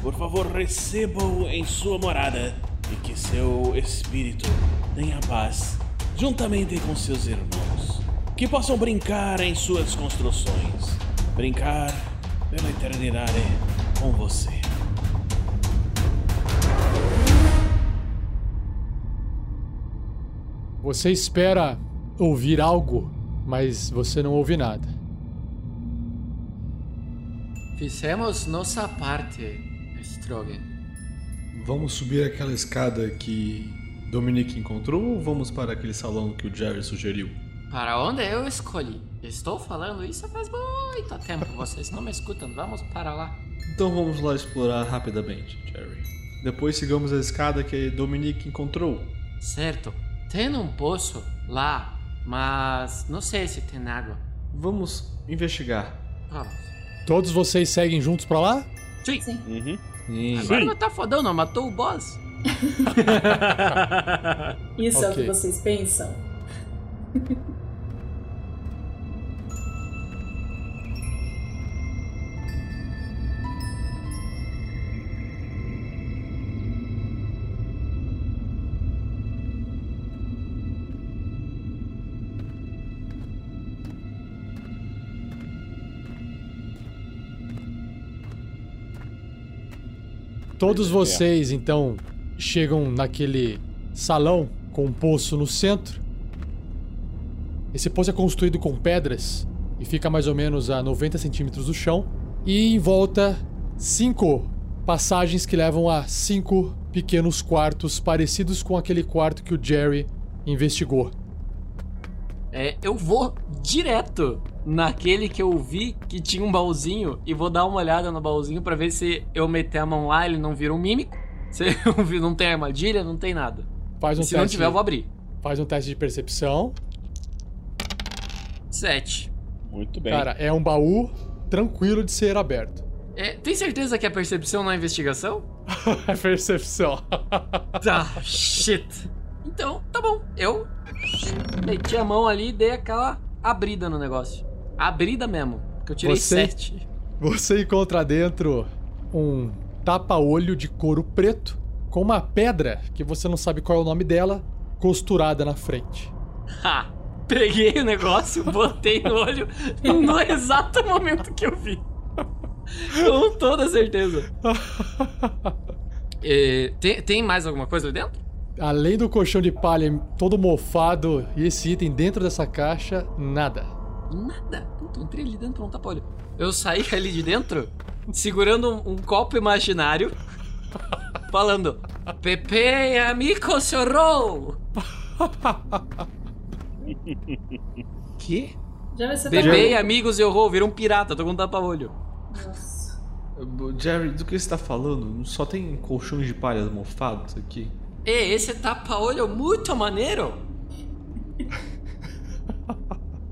Por favor, receba-o em sua morada e que seu espírito tenha paz, juntamente com seus irmãos. Que possam brincar em suas construções. Brincar pela eternidade com você. Você espera ouvir algo, mas você não ouve nada. Fizemos nossa parte, Strogan. Vamos subir aquela escada que Dominique encontrou ou vamos para aquele salão que o Jerry sugeriu? Para onde eu escolhi? Estou falando isso faz muito tempo. Vocês não me escutam. Vamos para lá. Então vamos lá explorar rapidamente, Jerry. Depois sigamos a escada que Dominique encontrou. Certo. Tem um poço lá, mas não sei se tem água. Vamos investigar. Vamos. Todos vocês seguem juntos pra lá? Sim. Sim. Agora não tá fodão, não. Matou o boss. (laughs) Isso é o que vocês pensam? Todos vocês, então, chegam naquele salão com um poço no centro. Esse poço é construído com pedras e fica mais ou menos a 90 centímetros do chão. E em volta, cinco passagens que levam a cinco pequenos quartos parecidos com aquele quarto que o Jerry investigou. É, eu vou direto naquele que eu vi que tinha um baúzinho e vou dar uma olhada no baúzinho pra ver se eu meter a mão lá ele não vira um mímico. (laughs) Se não tem armadilha, não tem nada. Faz um se não teste. tiver, eu vou abrir. Faz um teste de percepção. Sete. Muito bem. Cara, é um baú tranquilo de ser aberto. É, tem certeza que é percepção não é investigação? (laughs) É percepção. Tá, (laughs) shit. Então, tá bom. Eu meti a mão ali e dei aquela abrida no negócio. Abrida mesmo. Porque eu tirei Você- sete. Você encontra dentro um tapa-olho de couro preto com uma pedra que você não sabe qual é o nome dela, costurada na frente. Ha! Peguei o negócio, botei no olho no exato momento que eu vi. Com toda certeza. É, (laughs) tem, tem mais alguma coisa ali dentro? Além do colchão de palha todo mofado e esse item dentro dessa caixa, nada. Nada. Puta, eu entrei ali dentro pra um tapa-olho. Eu saí (laughs) ali de dentro, segurando um, um copo imaginário, (laughs) falando: Pepe, amigo, chorou! (laughs) que? Pepe e amigos, eu vou, vira um pirata, tô com um tapa-olho. Nossa. Jerry, do que você tá falando? Só tem colchões de palhas mofados aqui? E esse tapa-olho muito maneiro. (laughs)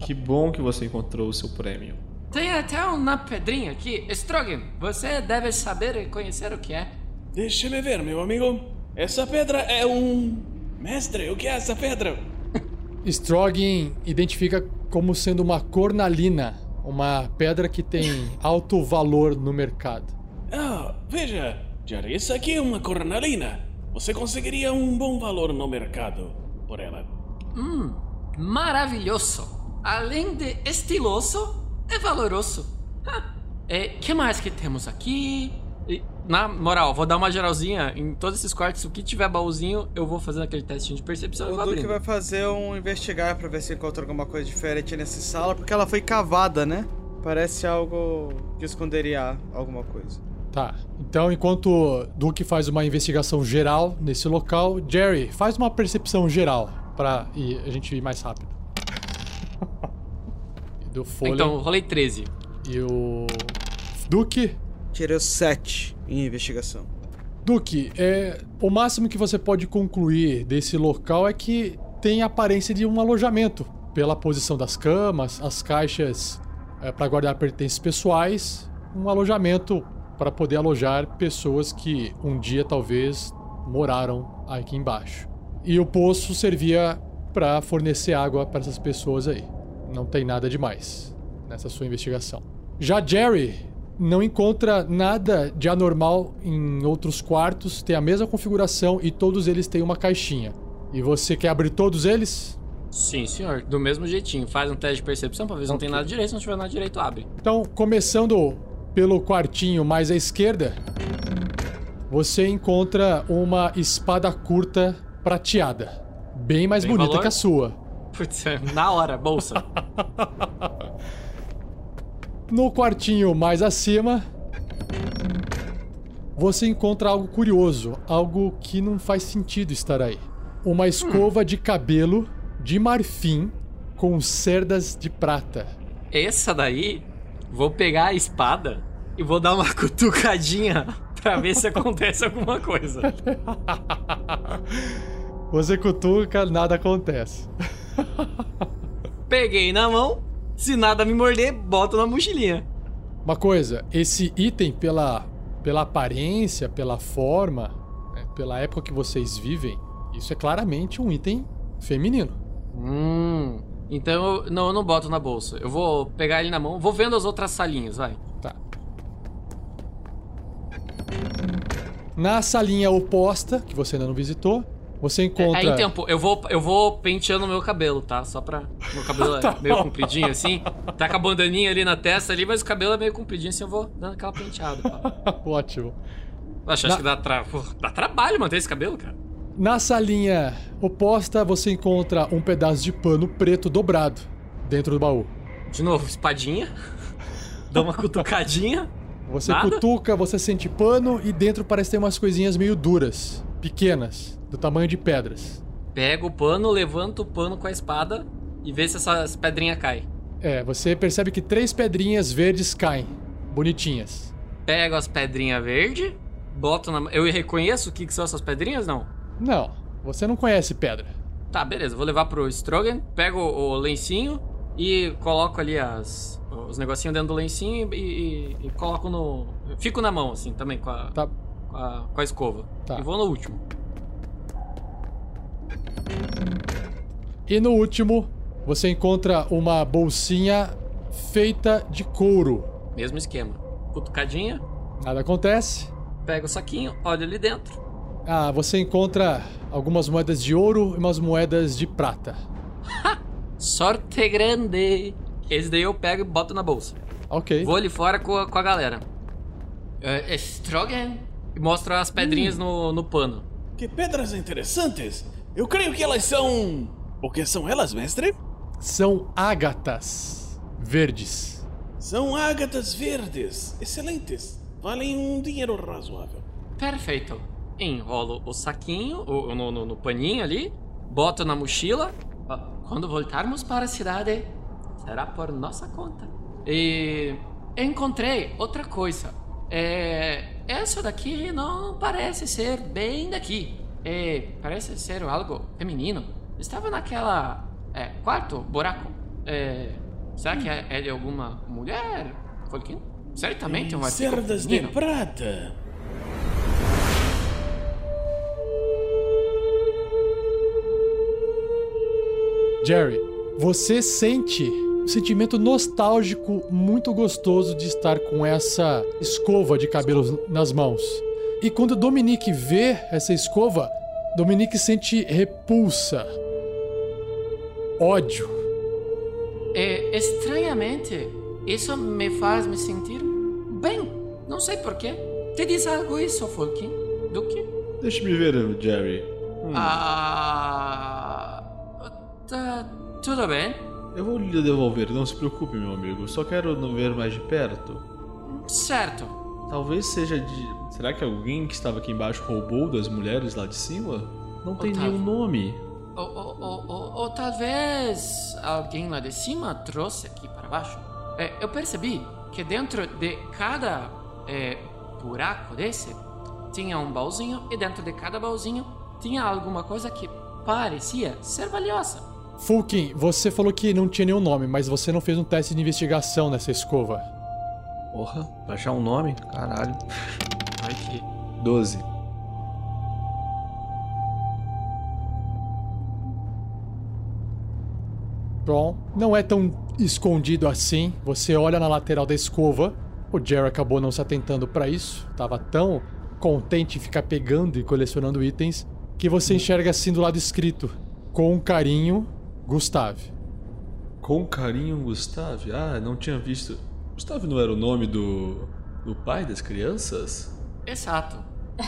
Que bom que você encontrou o seu prêmio. Tem até uma pedrinha aqui. Strogan, você deve saber e conhecer o que é. Deixa-me ver, meu amigo. Essa pedra é um. Mestre, o que é essa pedra? (laughs) Stroggin identifica como sendo uma cornalina, uma pedra que tem alto valor no mercado. Ah, veja, isso aqui é uma cornalina. Você conseguiria um bom valor no mercado por ela. Hum, maravilhoso. Além de estiloso, é valoroso. Ha. É, que mais que temos aqui? E, na moral, vou dar uma geralzinha em todos esses quartos. O que tiver baúzinho, eu vou fazer aquele testinho de percepção e O Duque vai fazer um investigar pra ver se encontra alguma coisa diferente nessa sala, porque ela foi cavada, né? Parece algo que esconderia alguma coisa. Tá. Então, enquanto Duke faz uma investigação geral nesse local, Jerry, faz uma percepção geral pra ir, a gente ir mais rápido. E do Folha. Então, rolei 13. E o. Duke. Tirei 7 em investigação. Duke, é, o máximo que você pode concluir desse local é que tem a aparência de um alojamento. Pela posição das camas, as caixas é, para guardar pertences pessoais, um alojamento para poder alojar pessoas que um dia talvez moraram aqui embaixo. E o poço servia para fornecer água para essas pessoas aí. Não tem nada demais nessa sua investigação. Já Jerry não encontra nada de anormal em outros quartos, tem a mesma configuração e todos eles têm uma caixinha. E você quer abrir todos eles? Sim, senhor. Do mesmo jeitinho. Faz um teste de percepção pra ver se não tem nada direito. Se não tiver nada direito, abre. Então, começando pelo quartinho mais à esquerda, você encontra uma espada curta prateada. Bem mais Tem bonita valor? que a sua. Putz, (laughs) na hora, bolsa. (laughs) No quartinho mais acima, você encontra algo curioso, algo que não faz sentido estar aí. Uma escova de cabelo de marfim com cerdas de prata. Essa daí, vou pegar a espada e vou dar uma (laughs) cutucadinha pra ver se acontece alguma coisa. (laughs) Você cutuca, nada acontece. Peguei na mão, se nada me morder, boto na mochilinha. Uma coisa, esse item, pela, pela aparência, pela forma, né, pela época que vocês vivem, isso é claramente um item feminino. Hum. Então, eu- não, eu não boto na bolsa. Eu vou pegar ele na mão, vou vendo as outras salinhas, vai. Tá. Na salinha oposta, que você ainda não visitou, você encontra. Aí, tempo, eu vou, eu vou penteando meu cabelo, tá? Só pra. Meu cabelo (laughs) é meio compridinho assim. Tá com a bandaninha ali na testa ali, mas o cabelo é meio compridinho assim, eu vou dando aquela penteada. (laughs) Ótimo. Acho, Na- acho que dá, tra... pô, dá trabalho manter esse cabelo, cara. Na salinha oposta, você encontra um pedaço de pano preto dobrado dentro do baú. De novo, espadinha. Dá uma cutucadinha. Você Nada? cutuca, você sente pano e dentro parece ter umas coisinhas meio duras, pequenas, do tamanho de pedras. Pega o pano, levanta o pano com a espada e vê se essas pedrinhas caem. É, você percebe que três pedrinhas verdes caem, bonitinhas. Pego as pedrinhas verdes, boto na. Eu reconheço o que, que são essas pedrinhas, não? Não, você não conhece pedra. Tá, beleza. Vou levar pro Strogan, pego o lencinho e coloco ali as, os negocinhos dentro do lencinho e, e- e coloco no. Fico na mão, assim, também, com a, Tá, com a, com a escova. Tá. E vou no último. E no último, você encontra uma bolsinha feita de couro. Mesmo esquema. Cutucadinha, Nada acontece. pego o saquinho, olho ali dentro. Ah, você encontra algumas moedas de ouro e umas moedas de prata. Sorte grande! Esse daí eu pego e boto na bolsa. Ok. Vou ali fora com a, com a galera. É, Strogan. E mostro as pedrinhas no, no pano. Que pedras interessantes! Eu creio que elas são. O que são elas, mestre? São ágatas verdes. São ágatas verdes, excelentes. Valem um dinheiro razoável. Perfeito. Enrolo o saquinho o, no, no- no paninho ali, boto na mochila. Quando voltarmos para a cidade, será por nossa conta. E encontrei outra coisa. É, essa daqui não parece ser bem daqui. É, parece ser algo feminino. Estava naquela é, quarto buraco. É, será que é, é de alguma mulher? Folquinho? Certamente um artigo Cerdas de feminino. prata. Jerry, você sente um sentimento nostálgico muito gostoso de estar com essa escova de cabelos nas mãos. E quando Dominique vê essa escova, Dominique sente repulsa, ódio. É, estranhamente, isso me faz me sentir bem. Não sei porquê. Te diz algo isso, Folkin? Do que? Deixa-me ver, Jerry. Ah. Tá. Tudo bem. Eu vou lhe devolver, não se preocupe, meu amigo. Só quero não ver mais de perto. Certo. Talvez seja de. Será que alguém que estava aqui embaixo roubou das mulheres lá de cima? Não tem Otávio. nenhum nome. Ou, ou, ou, ou, ou talvez alguém lá de cima trouxe aqui para baixo. É, eu percebi que dentro de cada é, buraco desse tinha um baúzinho e dentro de cada baúzinho tinha alguma coisa que parecia ser valiosa. Fulkin, você falou que não tinha nenhum nome, mas você não fez um teste de investigação nessa escova. Porra, pra achar um nome? Caralho. Ai que. 12. Bom, não é tão escondido assim. Você olha na lateral da escova. O Jerry acabou não se atentando pra isso. Tava tão contente em ficar pegando e colecionando itens que você enxerga assim do lado escrito: com carinho, Gustave. Com carinho, Gustave? Ah, não tinha visto. Gustave não era o nome do. do pai das crianças? Exato.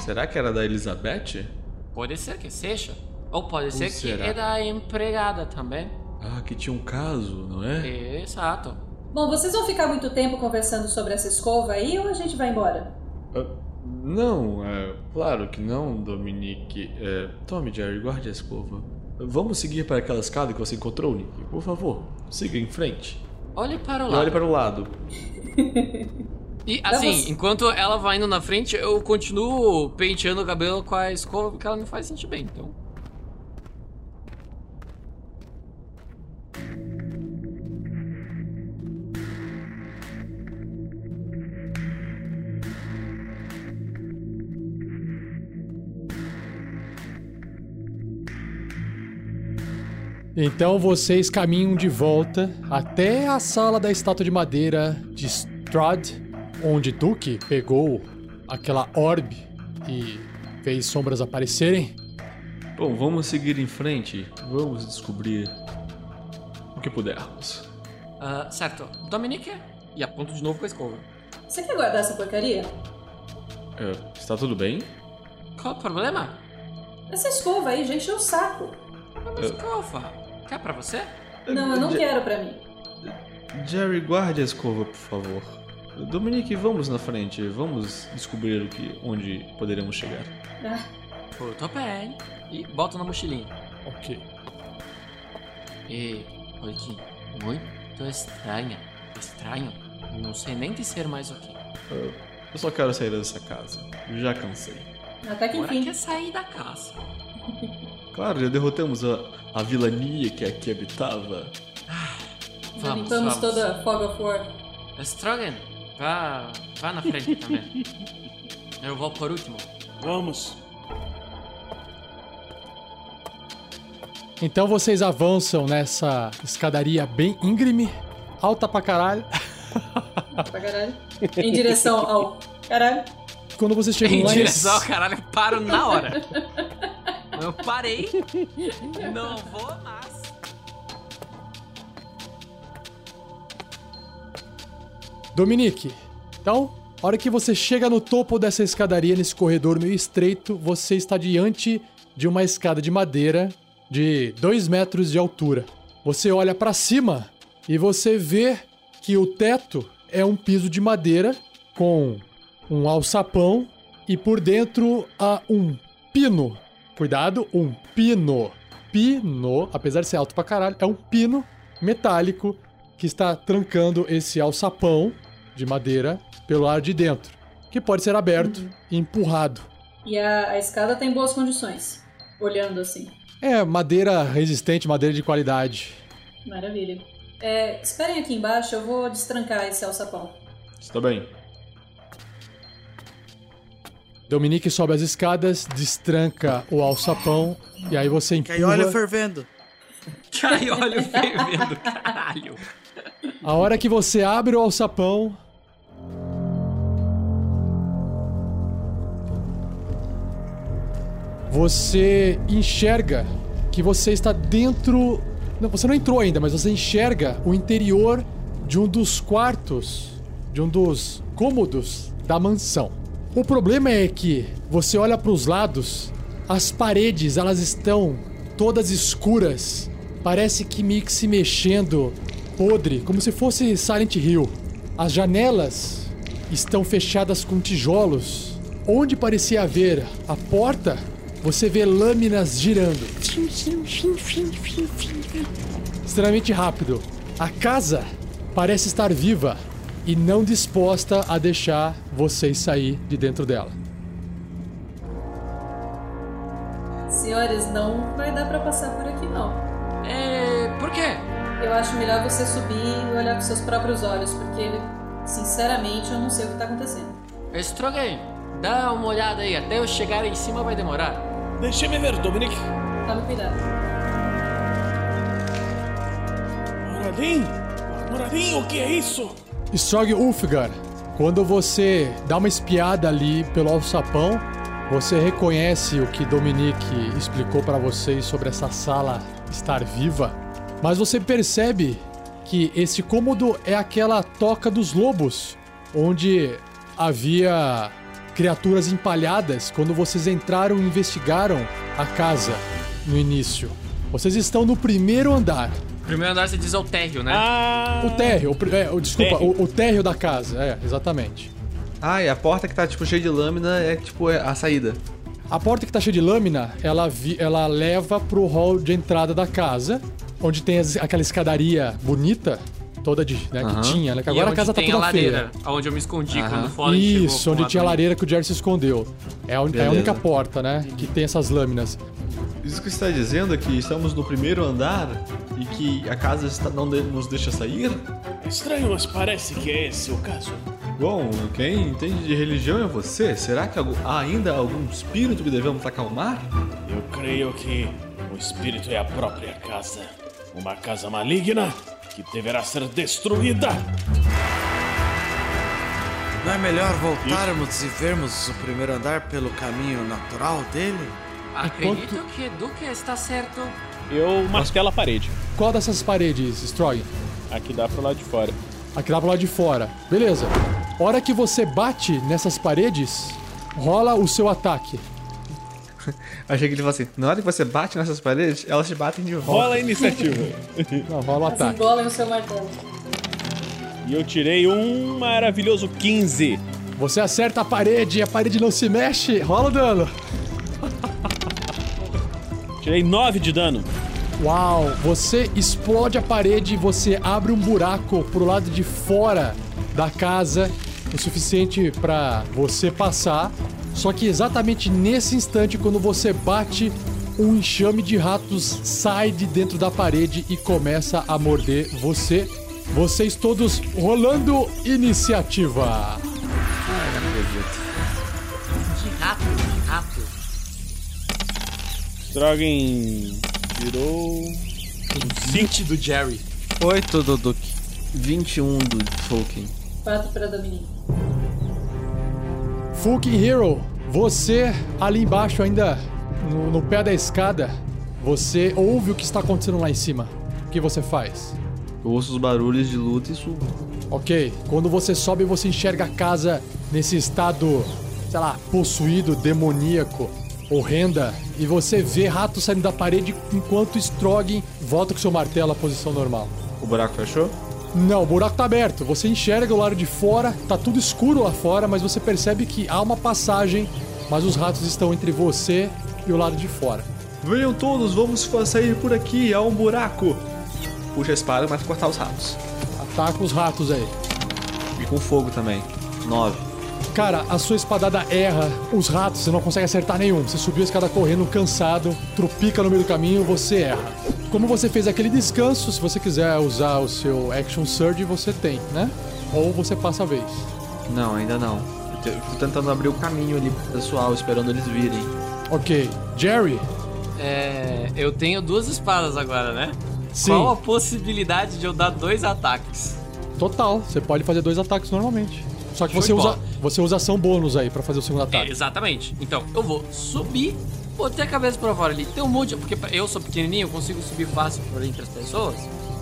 Será que era da Elizabeth? Pode ser que seja. Ou pode ser que será? é da empregada também. Ah, que tinha um caso, não é? Exato. Bom, vocês vão ficar muito tempo conversando sobre essa escova aí ou a gente vai embora? Ah, não, é. Claro que não, Dominique. É, tome, Jerry, guarde a escova. Vamos seguir para aquela escada que você encontrou, Nick? Por favor, siga em frente. Olhe para o lado. olhe para o lado. (laughs) E assim, Vamos- enquanto ela vai indo na frente, eu continuo penteando o cabelo com a escova porque ela me faz sentir bem, então. Então vocês caminham de volta até a sala da estátua de madeira de Strahd, onde Duke pegou aquela orbe e fez sombras aparecerem. Bom, vamos seguir em frente. Vamos descobrir o que pudermos. Ah, certo. Dominique. E aponto de novo com a escova. Você quer guardar essa porcaria? É, está tudo bem? Qual o problema? Essa escova aí já encheu o saco. Uma escova. Quer pra você? Não, eu não Je- quero pra mim. Jerry, guarde a escova, por favor. Dominique, vamos na frente. Vamos descobrir o que, onde poderemos chegar. Ah, Puto pele e boto na mochilinha. Ok. E, Oliquim, muito estranha. Estranho. Não sei nem dizer mais o que. Eu só quero sair dessa casa. Já cansei. até que Agora enfim. quer sair da casa. (laughs) Claro, já derrotamos a, a vilania que aqui habitava. Já Vamos, limpamos vamos. toda a Fog of War. Strogan, vá, vá na frente também. (laughs) Eu vou por último. Vamos. Então vocês avançam nessa escadaria bem íngreme, alta pra caralho. Pra caralho. Em direção ao. Caralho. Quando vocês chegam Em lá direção ao caralho, eu paro na hora. (laughs) Eu parei. Não vou mais. Dominique, então, a hora que você chega no topo dessa escadaria, nesse corredor meio estreito, você está diante de uma escada de madeira de 2 metros de altura. Você olha para cima e você vê que o teto é um piso de madeira com um alçapão e por dentro há um pino. Cuidado, um pino. Pino, apesar de ser alto pra caralho, é um pino metálico que está trancando esse alçapão de madeira pelo lado de dentro, que pode ser aberto e empurrado. E a, a escada tá em boas condições. Olhando assim. É madeira resistente, madeira de qualidade. Maravilha. É, esperem aqui embaixo, eu vou destrancar esse alçapão. Está bem. Dominique sobe as escadas, destranca o alçapão e aí você Que aí olha empurra. fervendo. Cai olha o fervendo, caralho. A hora que você abre o alçapão, você enxerga que você está dentro. Não, você não entrou ainda, mas você enxerga o interior de um dos quartos, de um dos cômodos da mansão. O problema é que você olha para os lados, as paredes elas estão todas escuras, parece que meio que se mexendo, podre, como se fosse Silent Hill. As janelas estão fechadas com tijolos. Onde parecia haver a porta, você vê lâminas girando. Extremamente rápido. A casa parece estar viva e não disposta a deixar vocês sair de dentro dela. Senhores, não vai dar pra passar por aqui não. É. Por quê? Eu acho melhor você subir e olhar com seus próprios olhos, porque, sinceramente, eu não sei o que tá acontecendo. Strogan, dá uma olhada aí. Até eu chegar em cima vai demorar. Deixa-me ver, Dominic. Tome cuidado. Moradinho? Moradinho, o que é isso? Strog Ulfgar, quando você dá uma espiada ali pelo alçapão, você reconhece o que Dominique explicou para vocês sobre essa sala estar viva, mas você percebe que esse cômodo é aquela toca dos lobos, onde havia criaturas empalhadas quando vocês entraram e investigaram a casa no início. Vocês estão no primeiro andar. Primeiro andar você diz é o térreo, né? Ah! O térreo, o, é, o- desculpa, Térreo. O, o térreo da casa, é, exatamente. Ah, e a porta que tá, tipo, cheia de lâmina é, tipo, é a saída. A porta que tá cheia de lâmina, ela, vi- ela leva pro hall de entrada da casa, onde tem as- aquela escadaria bonita, toda de, né, que tinha, né? Que E agora a onde casa tá toda a feia. lareira, onde eu me escondi quando chegou Isso, onde a tinha a lareira que o Jerry se escondeu. É a, é a única porta, né? Que tem essas lâminas. Isso que você está dizendo é que estamos no primeiro andar que a casa está- não de- nos deixa sair? Estranho, mas parece que é esse o caso. Bom, quem entende de religião é você. Será que há ainda algum espírito que devemos acalmar? Eu creio que o espírito é a própria casa. Uma casa maligna que deverá ser destruída. Não é melhor voltarmos e vermos o primeiro andar pelo caminho natural dele? Acredito que Duque está certo. Eu martelo a parede. Qual dessas paredes, Strog? Aqui dá pro lado de fora. Aqui lá pro lado de fora. Beleza. Hora que você bate nessas paredes, rola o seu ataque. (laughs) Achei que ele falou assim, na hora que você bate nessas paredes, elas te batem de volta. Rola a iniciativa. (laughs) Não, rola o Assim, ataque. engolem o seu martelo. e eu tirei um maravilhoso 15. Você acerta a parede e a parede não se mexe, rola o dano. Tirei 9 de dano. Uau, você explode a parede e você abre um buraco pro lado de fora da casa, o suficiente pra você passar. Só que exatamente nesse instante, quando você bate, um enxame de ratos sai de dentro da parede e começa a morder você. Vocês todos rolando iniciativa. Que rato, que rato. Strogan tirou. 20 do Jerry. Oito do Duque. 21 do Tolkien. 4 pra Dominique. Fucking Hero, você ali embaixo ainda, no, no pé da escada, você ouve o que está acontecendo lá em cima. O que você faz? Eu ouço os barulhos de luta e subo. Ok, quando você sobe, você enxerga a casa nesse estado, sei lá, possuído, demoníaco, horrenda, e você vê ratos saindo da parede enquanto Strogan volta com seu martelo à posição normal. O buraco fechou? Não, o buraco tá aberto. Você enxerga o lado de fora, tá tudo escuro lá fora, mas você percebe que há uma passagem, mas os ratos estão entre você e o lado de fora. Venham todos, vamos sair por aqui, há um buraco. Puxa a espada a cortar os ratos. Ataca os ratos aí. E com fogo também. 9. Cara, a sua espadada erra os ratos, você não consegue acertar nenhum. Você subiu a escada correndo, cansado, tropica no meio do caminho, você erra. Como você fez aquele descanso, se você quiser usar o seu Action Surge, você tem, né? Ou você passa a vez. Não, ainda não. Eu tô tentando abrir o caminho ali pro pessoal, esperando eles virem. Ok. Jerry, É. Eu tenho duas espadas agora, né? Sim. Qual a possibilidade de eu dar dois ataques? total. Você pode fazer dois ataques normalmente. Só que Show você usa, bola. Você usa ação bônus aí pra fazer o segundo É, ataque. exatamente. Então, eu vou subir, botei a cabeça pra fora ali. Tem um monte, porque eu sou pequenininho, eu consigo subir fácil por entre as pessoas.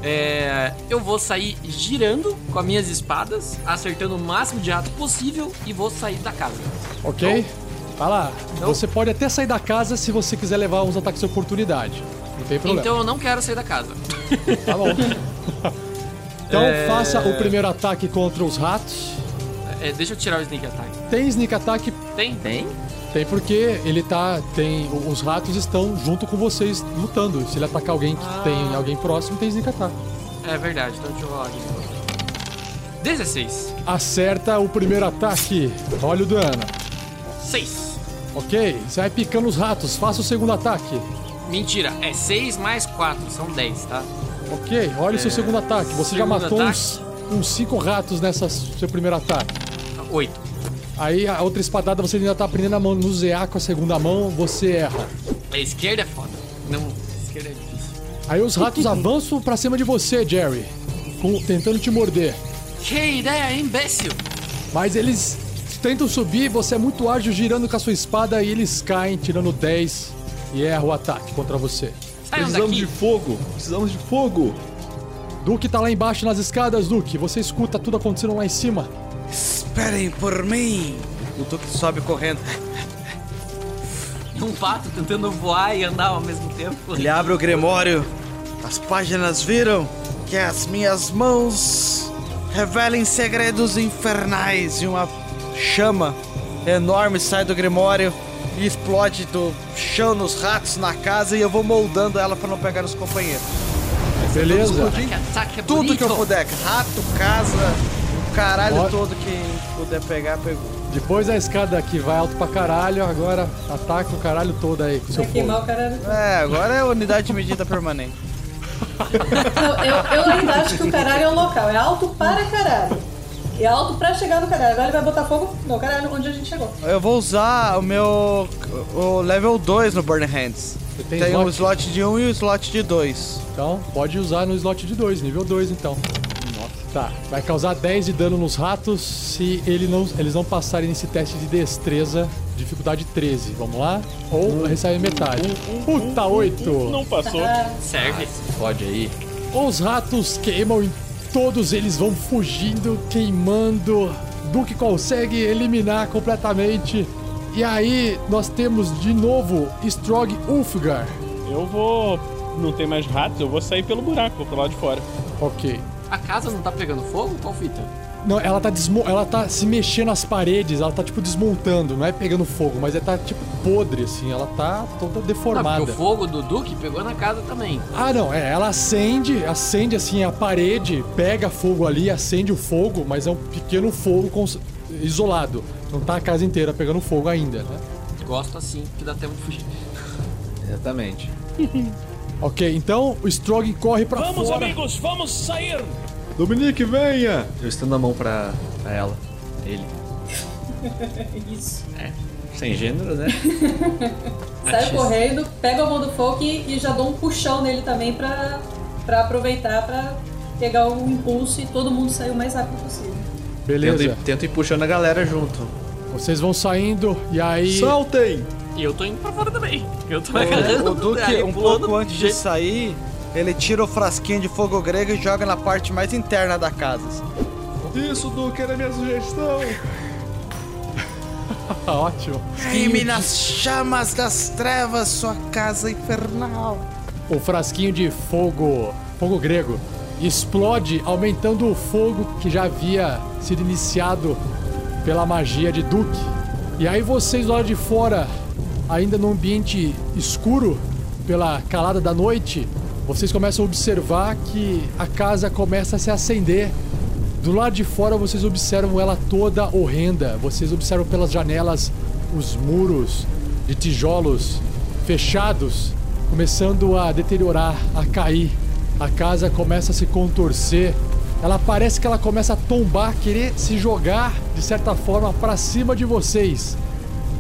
É, eu vou sair girando com as minhas espadas, acertando o máximo de rato possível e vou sair da casa. Ok? Vai lá. Então- Você pode até sair da casa se você quiser levar uns ataques de oportunidade. Não tem problema. Então eu não quero sair da casa. Tá bom. (laughs) então É. faça o primeiro ataque contra os ratos. É, deixa eu tirar o sneak attack. Tem sneak attack? Tem? Tem? Tem porque ele tá. Tem. Os ratos estão junto com vocês lutando. Se ele atacar alguém que Ah. tem alguém próximo, tem sneak attack. É verdade, então deixa eu rolar aqui. 16. Acerta o primeiro ataque. Olha o dano. 6. Ok, você vai picando os ratos. Faça o segundo ataque. Mentira, é 6 mais 4, são 10, tá? Ok, olha o seu segundo ataque. Você já É, segundo matou ataque. uns, uns cinco ratos nessa seu primeiro ataque. 8. Aí a outra espadada você ainda tá aprendendo a manusear com a segunda mão, você erra. A esquerda é foda. Não, a esquerda é difícil. Aí os ratos avançam pra cima de você, Jerry, com- tentando te morder. Que ideia, imbécil! Mas eles tentam subir, você é muito ágil girando com a sua espada e eles caem, tirando 10 e erra o ataque contra você. Saiam Precisamos daqui! de fogo! Precisamos de fogo! Duke tá lá embaixo nas escadas, Duke. Você escuta tudo acontecendo lá em cima. Esperem por mim. O Duque sobe correndo. Um pato tentando voar e andar ao mesmo tempo. Ele abre o grimório. As páginas viram que as minhas mãos revelem segredos infernais e uma chama enorme sai do grimório e explode do chão nos ratos na casa e eu vou moldando ela para não pegar os companheiros. Beleza? É Tudo que eu puder, rato, casa, caralho Bora. todo que puder pegar, pegou. Depois a escada aqui vai alto pra caralho, agora ataca o caralho todo aí com seu Vai queimar fogo. o cara. É, agora é unidade de medida permanente. Não, eu, eu ainda acho que o caralho é um local. É alto para caralho. É alto pra chegar no caralho. Agora ele vai botar fogo no caralho onde a gente chegou. Eu vou usar o meu o level 2 no Burn Hands. Você tem, Tem o slot? slot de 1 um e o slot de 2. Então, pode usar no slot de 2, nível 2 então. Tá, vai causar 10 de dano nos ratos se ele não, eles não passarem nesse teste de destreza, dificuldade 13. Vamos lá? Ou recebe metade. Puta, 8! Não passou. (laughs) Serve. Pode aí. Os ratos queimam e todos eles vão fugindo, queimando. Duke consegue eliminar completamente. E aí nós temos de novo Strog Ulfgar. Eu vou. Não tem mais ratos, eu vou sair pelo buraco, vou pro lado de fora. Ok. A casa não tá pegando fogo? Qual fita? Não, ela tá, desmo ela tá se mexendo nas paredes, ela tá tipo desmontando, não é pegando fogo, mas ela tá tipo podre, assim, ela tá toda Não, deformada. porque o fogo do Duque pegou na casa também. Ah, não, é, ela acende, acende assim a parede, pega fogo ali, acende o fogo, mas é um pequeno fogo cons- isolado. Não tá a casa inteira pegando fogo ainda, né? Gosto assim, que dá tempo de fugir. Exatamente. (laughs) Ok, então o Strog corre pra Vamos, fora. amigos, vamos sair! Dominique, venha! Eu estendo a mão pra, pra ela. Ele. (laughs) Isso. Sem gênero, né? (laughs) Saio correndo, pego a mão do fogo e, e já dou um puxão nele também pra, pra aproveitar pra pegar o impulso e todo mundo sair o mais rápido possível. Beleza. Tento, ir- tento ir puxando a galera junto. Vocês vão saindo e aí. Saltem! E eu tô indo pra fora também. Eu tô agarrando O, o Duque, um pouco antes de sair, ele tira o frasquinho de fogo grego e joga na parte mais interna da casa. Isso, Duque, era a minha sugestão! (laughs) Ótimo. Queime nas chamas das trevas sua casa infernal. O frasquinho de fogo, fogo grego, explode, aumentando o fogo que já havia sido iniciado pela magia de Duke. E aí vocês lá de fora, ainda no ambiente escuro, pela calada da noite, vocês começam a observar que a casa começa a se acender. Do lado de fora vocês observam ela toda horrenda. Vocês observam pelas janelas os muros de tijolos fechados, começando a deteriorar, a cair. A casa começa a se contorcer. Ela parece que ela começa a tombar, querer se jogar de certa forma para cima de vocês.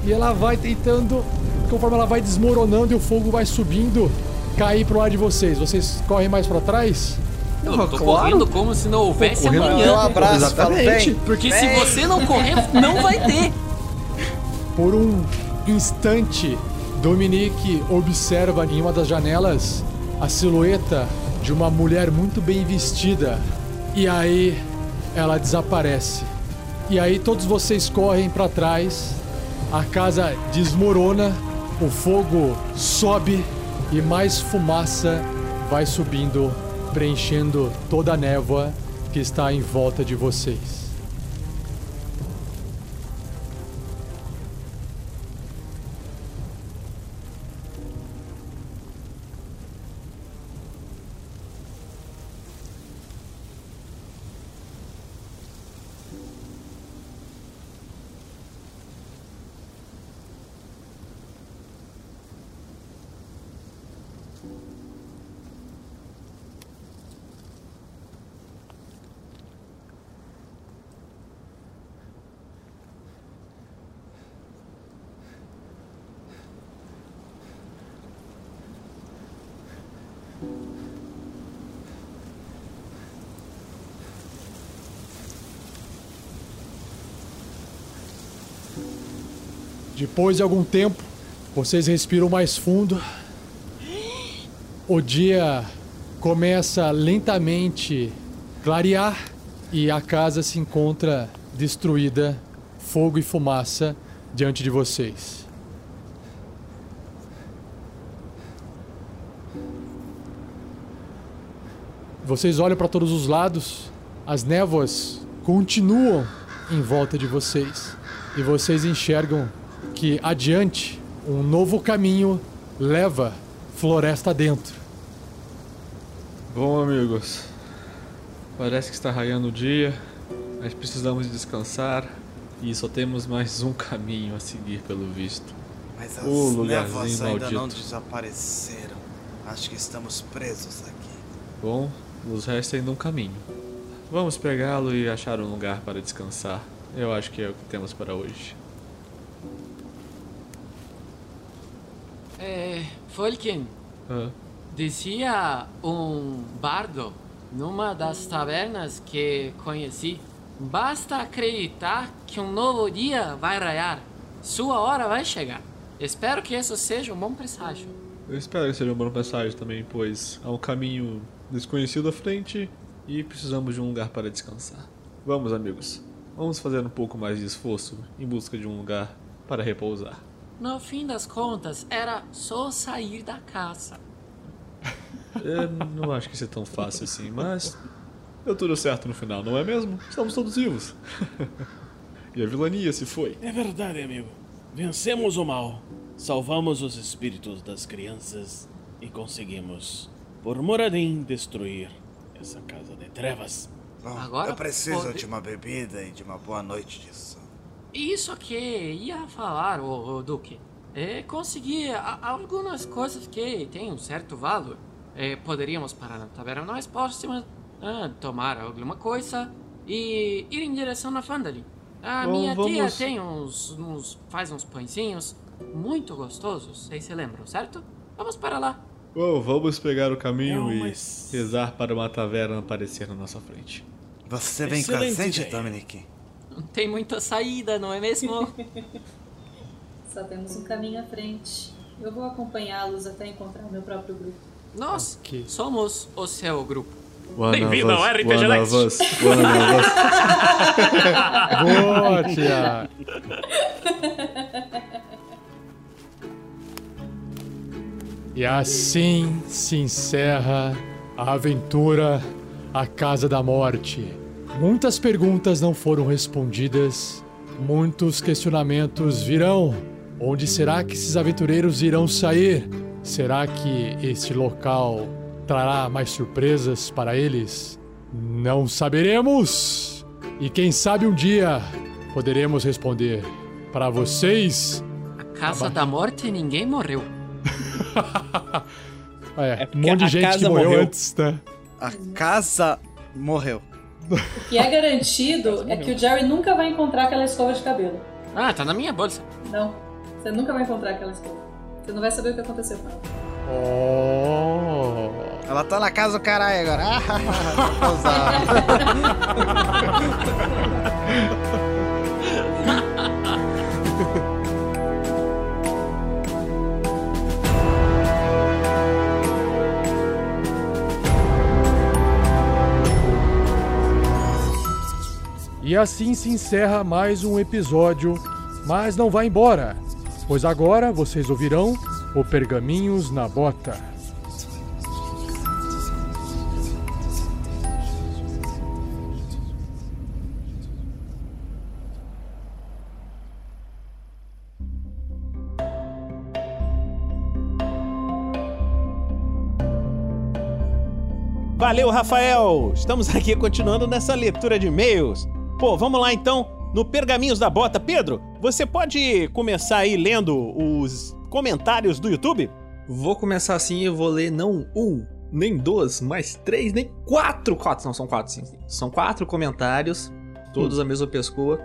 E ela vai tentando, conforme ela vai desmoronando e o fogo vai subindo, cair pro lado de vocês. Vocês correm mais para trás? Eu tô Claro. correndo como se não houvesse amanhã. abraço, falo Exatamente. bem. Porque se você não correr, não vai ter. (laughs) Por um instante, Dominique observa em uma das janelas a silhueta de uma mulher muito bem vestida. E aí ela desaparece. E aí todos vocês correm para trás, a casa desmorona, o fogo sobe e mais fumaça vai subindo, preenchendo toda a névoa que está em volta de vocês. Depois de algum tempo, vocês respiram mais fundo. O dia começa lentamente clarear e a casa se encontra destruída, fogo e fumaça diante de vocês. Vocês olham para todos os lados, as névoas continuam em volta de vocês e vocês enxergam que adiante um novo caminho leva floresta dentro. Bom, amigos, parece que está raiando o dia, mas precisamos descansar e só temos mais um caminho a seguir, pelo visto. Mas as névoas lugarzinho ainda não maldito. desapareceram. Acho que estamos presos aqui. Bom, nos resta ainda um caminho. Vamos pegá-lo e achar um lugar para descansar. Eu acho que é o que temos para hoje. É, Folken, Ah, dizia um bardo numa das tavernas que conheci. Basta acreditar que um novo dia vai raiar. Sua hora vai chegar. Espero que isso seja um bom presságio. eu espero que seja uma boa passagem também, pois há um caminho desconhecido à frente e precisamos de um lugar para descansar. Vamos, amigos. Vamos fazer um pouco mais de esforço em busca de um lugar para repousar. No fim das contas, era só sair da casa. Eu não acho que isso é tão fácil assim, mas deu tudo certo no final, não é mesmo? Estamos todos vivos. (laughs) e a vilania se foi. É verdade, amigo. Vencemos o mal, salvamos os espíritos das crianças e conseguimos, por Moradin, destruir essa casa de trevas. Bom, Agora eu preciso pode- de uma bebida e de uma boa noite de sono. Isso que ia falar, o, o Duque. É conseguir a- algumas coisas que têm um certo valor. É, poderíamos parar na taverna mais próxima, ah, tomar alguma coisa e ir em direção à Fandali. A Bom, minha tia vamos- tem uns, uns. faz uns pãezinhos muito gostosos, vocês se lembram, certo? Vamos para lá. Oh, vamos pegar o caminho Não, e mas- rezar para uma taverna aparecer na nossa frente. Você vem com a Excelente gente, ideia. Dominic? Não tem muita saída, não é mesmo? (laughs) Só temos um caminho à frente. Eu vou acompanhá-los até encontrar o meu próprio grupo. Nós Ok. somos o seu grupo. One Bem-vindo ao RPG one Next. of us, one of us. (laughs) Boa, tia! E assim se encerra a aventura A Casa da Morte. Muitas perguntas não foram respondidas, muitos questionamentos virão. Onde será que esses aventureiros irão sair? Será que este local trará mais surpresas para eles? Não saberemos! E quem sabe um dia poderemos responder para vocês. A Casa da Morte ninguém morreu. (laughs) É, um porque monte de gente que morreu, morreu. antes, né? A casa morreu. O que é garantido (laughs) é que o Jerry nunca vai encontrar aquela escova de cabelo. Ah, tá na minha bolsa. Não, você nunca vai encontrar aquela escova. Você não vai saber o que aconteceu com ela. Oh. Ela tá na casa do caralho agora. (laughs) Ah, (laughs) E assim se encerra mais um episódio, mas não vá embora, pois agora vocês ouvirão o Pergaminhos na Bota. Valeu, Rafael! Estamos aqui continuando nessa leitura de e-mails. Pô, vamos lá então no Pergaminhos da Bota. Pedro, você pode começar aí lendo os comentários do YouTube? Vou começar assim e eu vou ler não um, nem dois, mas três, nem quatro. Quatro, não, são quatro, sim. São quatro comentários, todos a mesma pessoa.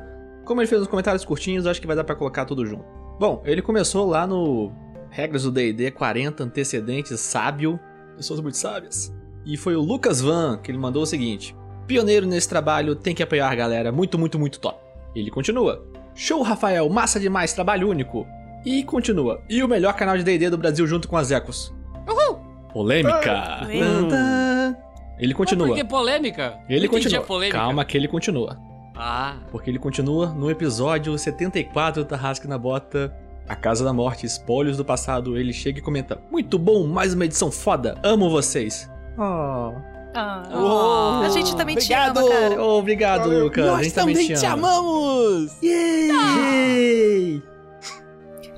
Como ele fez uns comentários curtinhos, acho que vai dar pra colocar tudo junto. Bom, ele começou lá no Regras do D&D 40 Antecedentes Sábio, pessoas muito sábias. E foi o Lucas Van que ele mandou o seguinte: Pioneiro nesse trabalho tem que apoiar a galera, muito, muito, muito top. Ele continua. Show, Rafael, massa demais, trabalho único. E continua. E o melhor canal de D&D do Brasil junto com as Ecos. Uhul! Polêmica. Tantã. Ele continua. Por que polêmica? Ele continua. a polêmica. Calma que ele continua. Ah, Porque ele continua no episódio 74 do Tarrasque na Bota. A Casa da Morte, Espólios do Passado. Ele chega e comenta: Muito bom, mais uma edição foda. Amo vocês. Oh. Ah, Uou, a gente também obrigado. te ama, cara. Oh, obrigado, Lucas. a Nós gente também, também te te ama. amamos! Yay!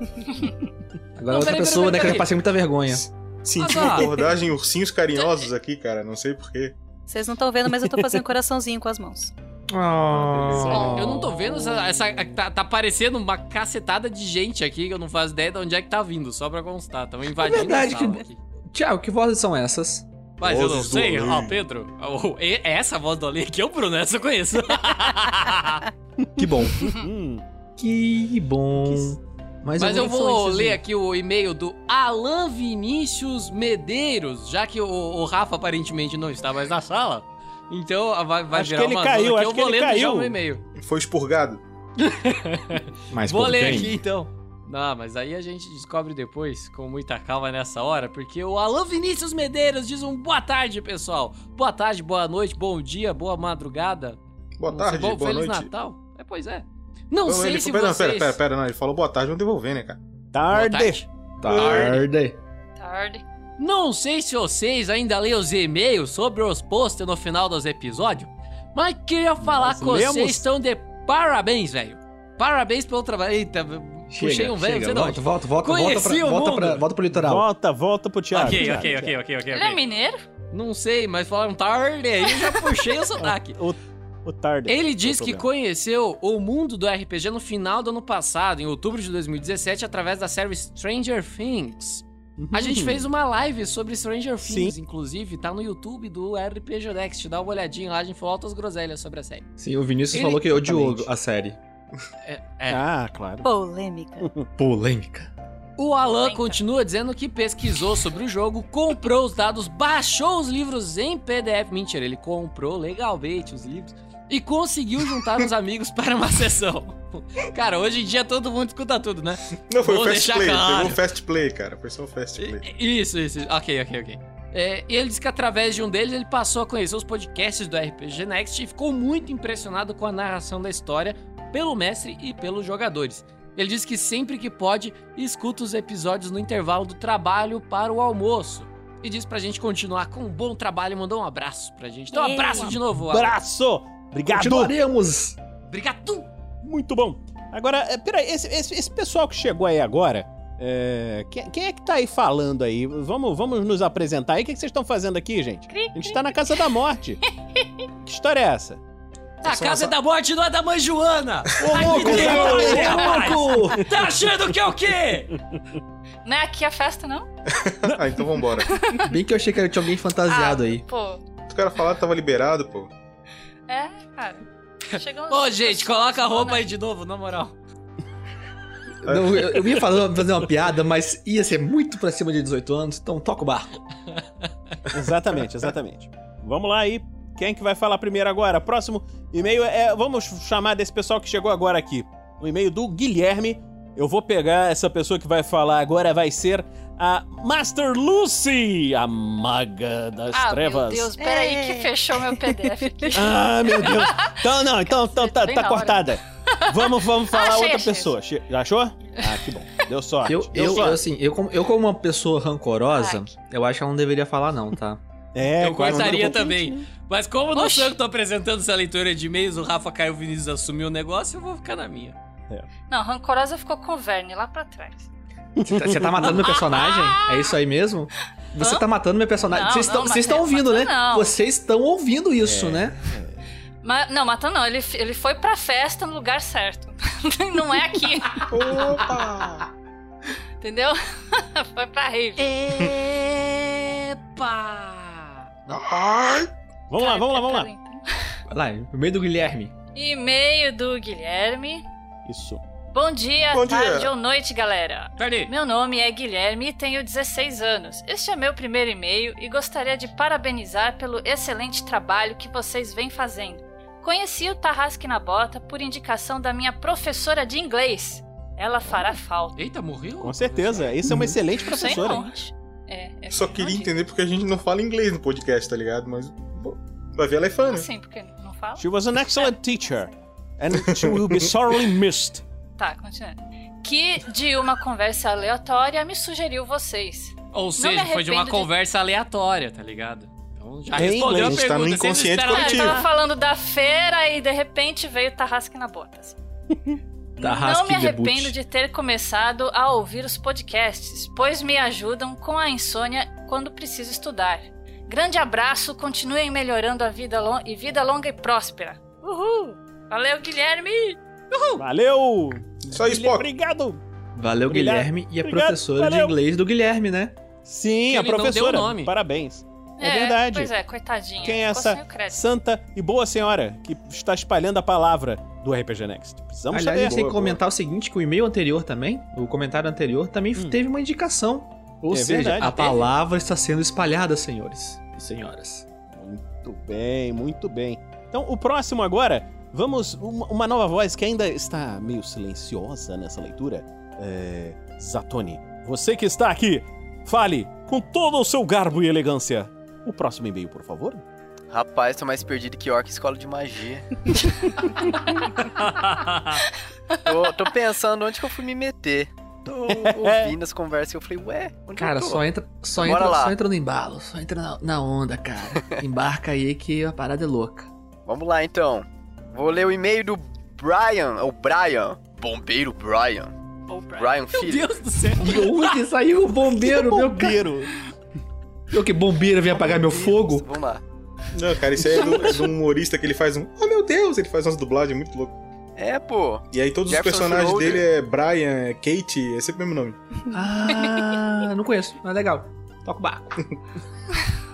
(laughs) Agora Não, outra peraí, pessoa, peraí, né, que eu passei muita vergonha. Senti Ah, uma abordagem ursinhos carinhosos aqui, cara. Não sei porquê. Vocês não estão vendo, mas eu tô fazendo coraçãozinho com as mãos. Oh. eu não tô vendo essa. essa- tá, tá parecendo uma cacetada de gente aqui que eu não faço ideia de onde é que tá vindo, só pra constar. Tamo invadindo verdade a sala que- aqui. Tiago, que vozes são essas? Mas eu não Vozes sei, ó, Pedro. e- essa voz do além aqui é o Bruno, essa eu conheço. (laughs) Que bom. Hum, Que bom. Mas, Mas eu vou ler aqui o e-mail do Alan Vinícius Medeiros, já que o, o Rafa aparentemente não está mais na sala. Então vai, vai Acho virar que ele uma caiu, acho eu que vou ele ler já caiu. o e-mail. Foi expurgado. (laughs) Mas Vou ler quem? aqui então. Não, mas aí a gente descobre depois, com muita calma nessa hora, porque o Alan Vinícius Medeiros diz um boa tarde, pessoal. Boa tarde, boa noite, bom dia, boa madrugada. Boa tarde, bom- boa Feliz noite. Natal. É, pois é. Não sei ele- se pera, vocês... pera, pera, pera, não. Ele falou boa tarde, vamos devolver, né, cara? Tarde. Tarde. Tarde. Não sei se vocês ainda leem os e-mails sobre os posts no final dos episódios, mas queria falar Nós que vocês lemos. estão de parabéns, velho. Parabéns pelo trabalho. Eita, puxei Chega, um velho, chega. você não. Volta, volta, volta, volta, pra, o volta, pra, volta pro litoral. Volta, volta pro Thiago. Ok, Thiago, ok, ok, Thiago. ok, ok, Ele é mineiro? Não sei, mas falaram tarde, aí eu já puxei o sotaque. (laughs) O, o tarde. Ele diz Não que conheceu o mundo do RPG no final do ano passado, em outubro de 2017, através da série Stranger Things. A gente Uhum. fez uma live sobre Stranger Things, Sim. inclusive, tá no YouTube do RPG Next. Dá uma olhadinha lá, a gente falou altas groselhas sobre a série. Sim, o Vinícius Ele- falou que odiou a série. É, é. Ah, claro. Polêmica. Polêmica. O Alan Polêmica. continua dizendo que pesquisou sobre o jogo, comprou os dados, baixou os livros em PDF. Mentira, ele comprou legalmente os livros e conseguiu juntar os amigos para uma sessão. Cara, hoje em dia todo mundo escuta tudo, né? Não, foi Vou o fast deixar play. claro. Pegou o fast play, cara. Foi só o fast play. Isso, isso. Ok, ok, ok. É, e ele disse que através de um deles ele passou a conhecer os podcasts do RPG Next e ficou muito impressionado com a narração da história pelo mestre e pelos jogadores. Ele diz que sempre que pode, escuta os episódios no intervalo do trabalho para o almoço. E diz pra gente continuar com um bom trabalho e mandou um abraço pra gente. Então, um abraço de novo, Alan. Abraço! Obrigado! Continuaremos. Obrigado! Muito bom. Agora, é, peraí, esse, esse, esse pessoal que chegou aí agora, é, quem, quem é que tá aí falando aí? Vamos, vamos nos apresentar aí. O que, que vocês estão fazendo aqui, gente? A gente tá na Casa da Morte. (laughs) que história é essa? A casa da morte não é da mãe Joana! Ô, louco, ô, louco! Tá achando que é o quê? Não é aqui a festa, não? ah, então vambora. (laughs) Bem que eu achei que tinha alguém fantasiado Ah, aí. Pô, Os caras falaram que tava liberado, pô. é, cara. Chegamos Ô, gente, coloca a roupa aí de novo, na moral. Não, eu, eu ia falar, fazer uma piada, mas ia ser muito pra cima de 18 anos, então toca o barco. Exatamente, exatamente. Vamos lá aí. Quem que vai falar primeiro agora? Próximo e-mail é. Vamos chamar desse pessoal que chegou agora aqui. O e-mail do Guilherme. Eu vou pegar essa pessoa que vai falar agora, vai ser a Master Lucy, a maga das Ah, trevas. meu Deus, peraí É. que fechou meu PDF aqui. (laughs) Ah, meu Deus. Então, não, então, então tá, tá cortada. Vamos, vamos (laughs) falar Achei, outra achei, pessoa. Che- Já achou? Ah, que bom. Deu sorte. Eu, Deu eu, sorte. eu, assim, eu como, eu como uma pessoa rancorosa, Ai. eu acho que ela não deveria falar não, tá? É, eu um também. Mas como não Oxi. sou eu que tô apresentando essa leitura de e-mails, o Rafa Caio Vinícius assumiu o negócio, eu vou ficar na minha. Não, rancorosa ficou com o Verne lá pra trás. Você tá, você tá matando meu personagem? É isso aí mesmo? Você Hã? tá matando meu personagem. Não, Vocês não, estão vocês estão matando, ouvindo, né? não. Vocês estão ouvindo isso, né? Mas, não, matando não, ele, ele foi pra festa no lugar certo. (laughs) não é aqui, Opa! (laughs) entendeu? (laughs) foi pra rave. Epa! Vamos lá, vamos lá, vamos lá. Vai lá, meio do Guilherme. E-mail do Guilherme. Isso. Bom dia, Bom dia. tarde ou noite, galera. Tarde. Meu nome é Guilherme e tenho 16 anos. Este é meu primeiro e-mail e gostaria de parabenizar pelo excelente trabalho que vocês vêm fazendo. Conheci o Tarrasque na Bota por indicação da minha professora de inglês. Ela fará falta. Eita, morreu? Com certeza. Esse é uma excelente professora. não. É, é Só bem queria entender porque a gente não fala inglês no podcast, tá ligado? Mas vai ver ela é fã, né? assim? Porque não fala? She was an excellent teacher. And she will be sorely missed. Tá, continuando. Que de uma conversa aleatória me sugeriu vocês. Ou seja, foi de uma de- conversa aleatória, tá ligado? Então já Em respondeu a a gente tá pergunta. no vocês inconsciente esperavam- Ah, eu coletivo. tava falando da feira e de repente veio Tarrasque na Botas. (laughs) Não me debut. arrependo de ter começado a ouvir os podcasts, pois me ajudam com a insônia quando preciso estudar. Grande abraço, continuem melhorando a vida e vida longa e próspera. Uhul! Valeu, Guilherme! Valeu! Só isso, Spock. Obrigado! Valeu, Obrigado. Guilherme. E a Obrigado, professora valeu. de inglês do Guilherme, né? Sim, Que a ele não deu professora. nome. Parabéns. É, verdade. Pois é, coitadinha. Quem é ficou essa santa e boa senhora que está espalhando a palavra do RPG Next? Precisamos Aliás, saber. gente tem que Boa, comentar o seguinte, que o e-mail anterior também, o comentário anterior, também Hum. teve uma indicação. Ou É seja, verdade, a teve. palavra está sendo espalhada, senhores e senhoras. Muito bem, muito bem. Então, o próximo agora, vamos. Uma, uma nova voz que ainda está meio silenciosa nessa leitura. É. Zatoni, você que está aqui, fale com todo o seu garbo e elegância. O próximo e-mail, por favor. Rapaz, tô mais perdido que orc escola de magia. (laughs) tô, tô pensando onde que eu fui me meter. Tô ouvindo as conversas e eu falei, ué, onde Cara, eu tô? só entra, só, Bora entra, lá. só entra no embalo, só entra na, na onda, cara. (laughs) Embarca aí que a parada é louca. Vamos lá então. Vou ler o e-mail do Brian, ou Brian, bombeiro Brian. Pra- Brian Meu Filho. Deus do céu. De onde saiu o bombeiro, meu? Bombeiro. Eu que bombeiro vem apagar meu fogo? Vamos lá. Não, cara, isso aí é do, é do humorista que ele faz um. Oh meu Deus! Ele faz umas dublagens muito louco. É, pô. E aí todos Jefferson os personagens Schroeder. dele é Brian, é Kate, é sempre o mesmo nome. Ah, não conheço, mas legal. Toca o barco.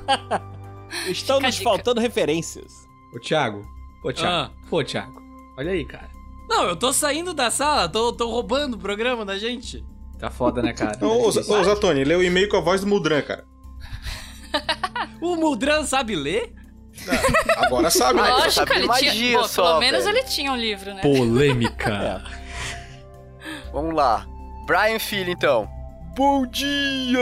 (laughs) Estão nos faltando referências. Ô, Thiago. Ô, Thiago. Ah. Pô, Thiago. Olha aí, cara. Não, eu tô saindo da sala, tô, tô roubando o programa da gente. Tá foda, né, cara? Ô, ô, ô Zatoni, lê o e-mail com a voz do Mudran, cara. (laughs) O Muldran sabe ler? Agora sabe, né? só Lógico, sabe ele magia tinha. Pô, só, pelo menos velho. ele tinha um livro, né? Polêmica. (laughs) Vamos lá. Brian Filho, então. Bom dia!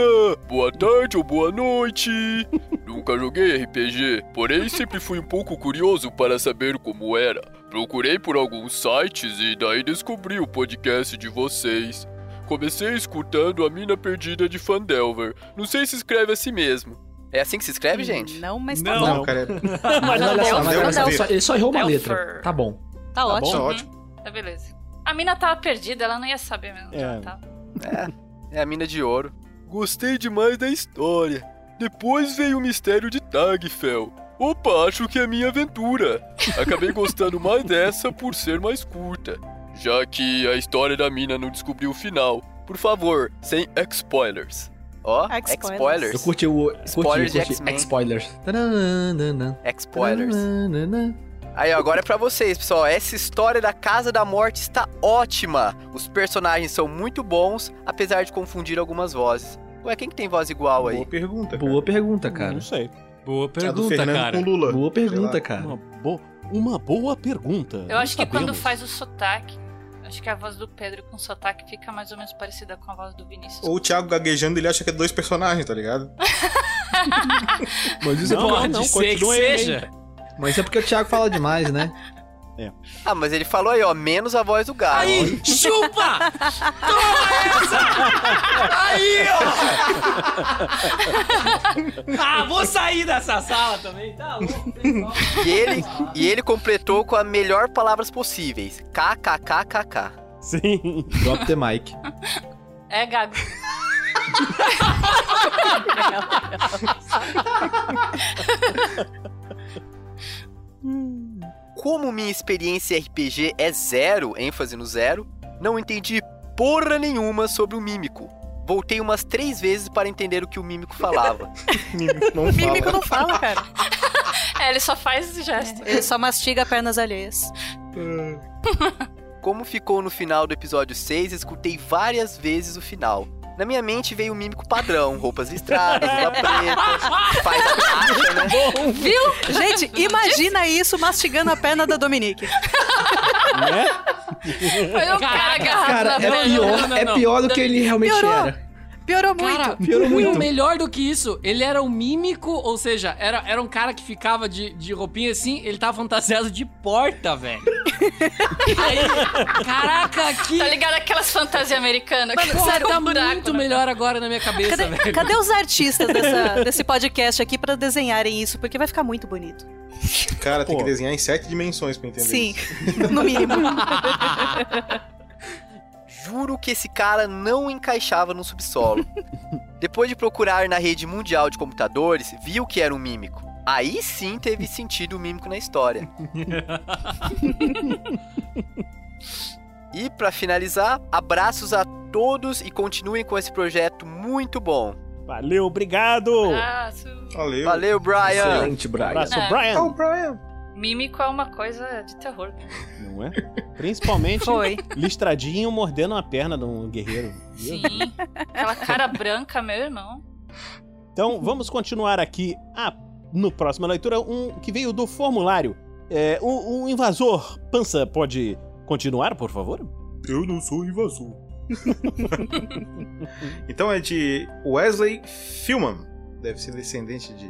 Boa tarde ou boa noite! (laughs) Nunca joguei RPG, porém sempre fui um pouco curioso para saber como era. Procurei por alguns sites e daí descobri o podcast de vocês. Comecei escutando a Mina Perdida de Fandelver. Não sei se escreve assim mesmo. É assim que se escreve, gente? Não, mas tá Não. bom. Não, cara, é... (laughs) Mas olha só, mas Delfer. olha só, ele só- ele só errou uma Delfer. letra. Tá bom. Tá tá ótimo. ótimo. Tá beleza. A mina tava perdida, ela não ia saber mesmo. onde É. ela tava. É a mina de ouro. Gostei demais da história. Depois veio o mistério de Tagfel. Opa, acho que é minha aventura. Acabei gostando mais dessa por ser mais curta. Já que a história da mina não descobriu o final. Por favor, sem spoilers. Ó, Ex-spoilers. spoilers. Eu curti o. Curti, Spoilers de curti. X-Men. Spoilers. Spoilers. Aí, ó, agora é pra vocês, pessoal. Essa história da Casa da Morte está ótima. Os personagens são muito bons, apesar de confundir algumas vozes. Ué, quem que tem voz igual aí? Boa pergunta. cara. Boa pergunta, cara. Não sei. Boa pergunta, Fernando cara. com Lula. Boa pergunta, cara. Uma, bo- uma boa pergunta. Eu Não acho que quando sabemos. faz o sotaque, acho que a voz do Pedro com sotaque fica mais ou menos parecida com a voz do Vinícius. Ou o Thiago gaguejando, ele acha que é dois personagens, tá ligado? (laughs) Mas isso é Não, porque- Pode não, ser que seja. Mas é porque o Thiago fala demais, né? Ah, mas ele falou aí, ó, menos a voz do gato. Aí, chupa! Toma essa! Aí, ó! Ah, vou sair dessa sala também, tá louco? E ele, e ele completou com as melhor palavras possíveis. KKKKK. Sim. Drop the mic. É, Gago. (laughs) Como minha experiência em RPG é zero, ênfase no zero, não entendi porra nenhuma sobre o mímico. Voltei umas três vezes para entender o que o mímico falava. (laughs) Não O mímico fala. não fala, cara. (laughs) É, ele só faz esse gesto. Ele só mastiga pernas alheias. (laughs) Como ficou no final do episódio 6, escutei várias vezes o final. Na minha mente veio o mímico padrão, roupas listradas, luva preta, faz a caixa, né? Viu? Gente, imagina isso mastigando a perna da Dominique. Foi um cara agarrado Cara, na é pior, não, não, é não. pior do que ele realmente Piorou. era. Piorou muito. Cara, Piorou muito. melhor do que isso, ele era um mímico, ou seja, era, era um cara que ficava de, de roupinha assim, ele tava fantasiado de porta, velho. (laughs) Aí, caraca, que. Tá ligado aquelas fantasias americanas? Porra, fizeram tá um buraco muito na- melhor agora na minha cabeça, Cadê, velho. cadê os artistas dessa- desse podcast aqui pra desenharem isso? Porque vai ficar muito bonito. Cara, tem Pô. que desenhar em sete dimensões pra entender Sim, isso. (laughs) no mínimo. (laughs) Juro que esse cara não encaixava no subsolo. (laughs) Depois de procurar na rede mundial de computadores, viu que era um mímico. Aí sim teve sentido o mímico na história. (laughs) e pra finalizar, abraços a todos e continuem com esse projeto muito bom. Valeu, obrigado! Abraço. Valeu. Valeu, Brian! Excelente, Brian. Abraço, É. Brian! Oh, Brian. Mímico é uma coisa de terror. Não é? Principalmente Foi. listradinho mordendo a perna de um guerreiro. Sim. Aquela cara branca, meu irmão. Então, vamos continuar aqui. Ah, no próxima leitura, um que veio do formulário. É, o, o invasor Pança pode continuar, por favor? Eu não sou invasor. (laughs) então é de Wesley Filman. Deve ser descendente de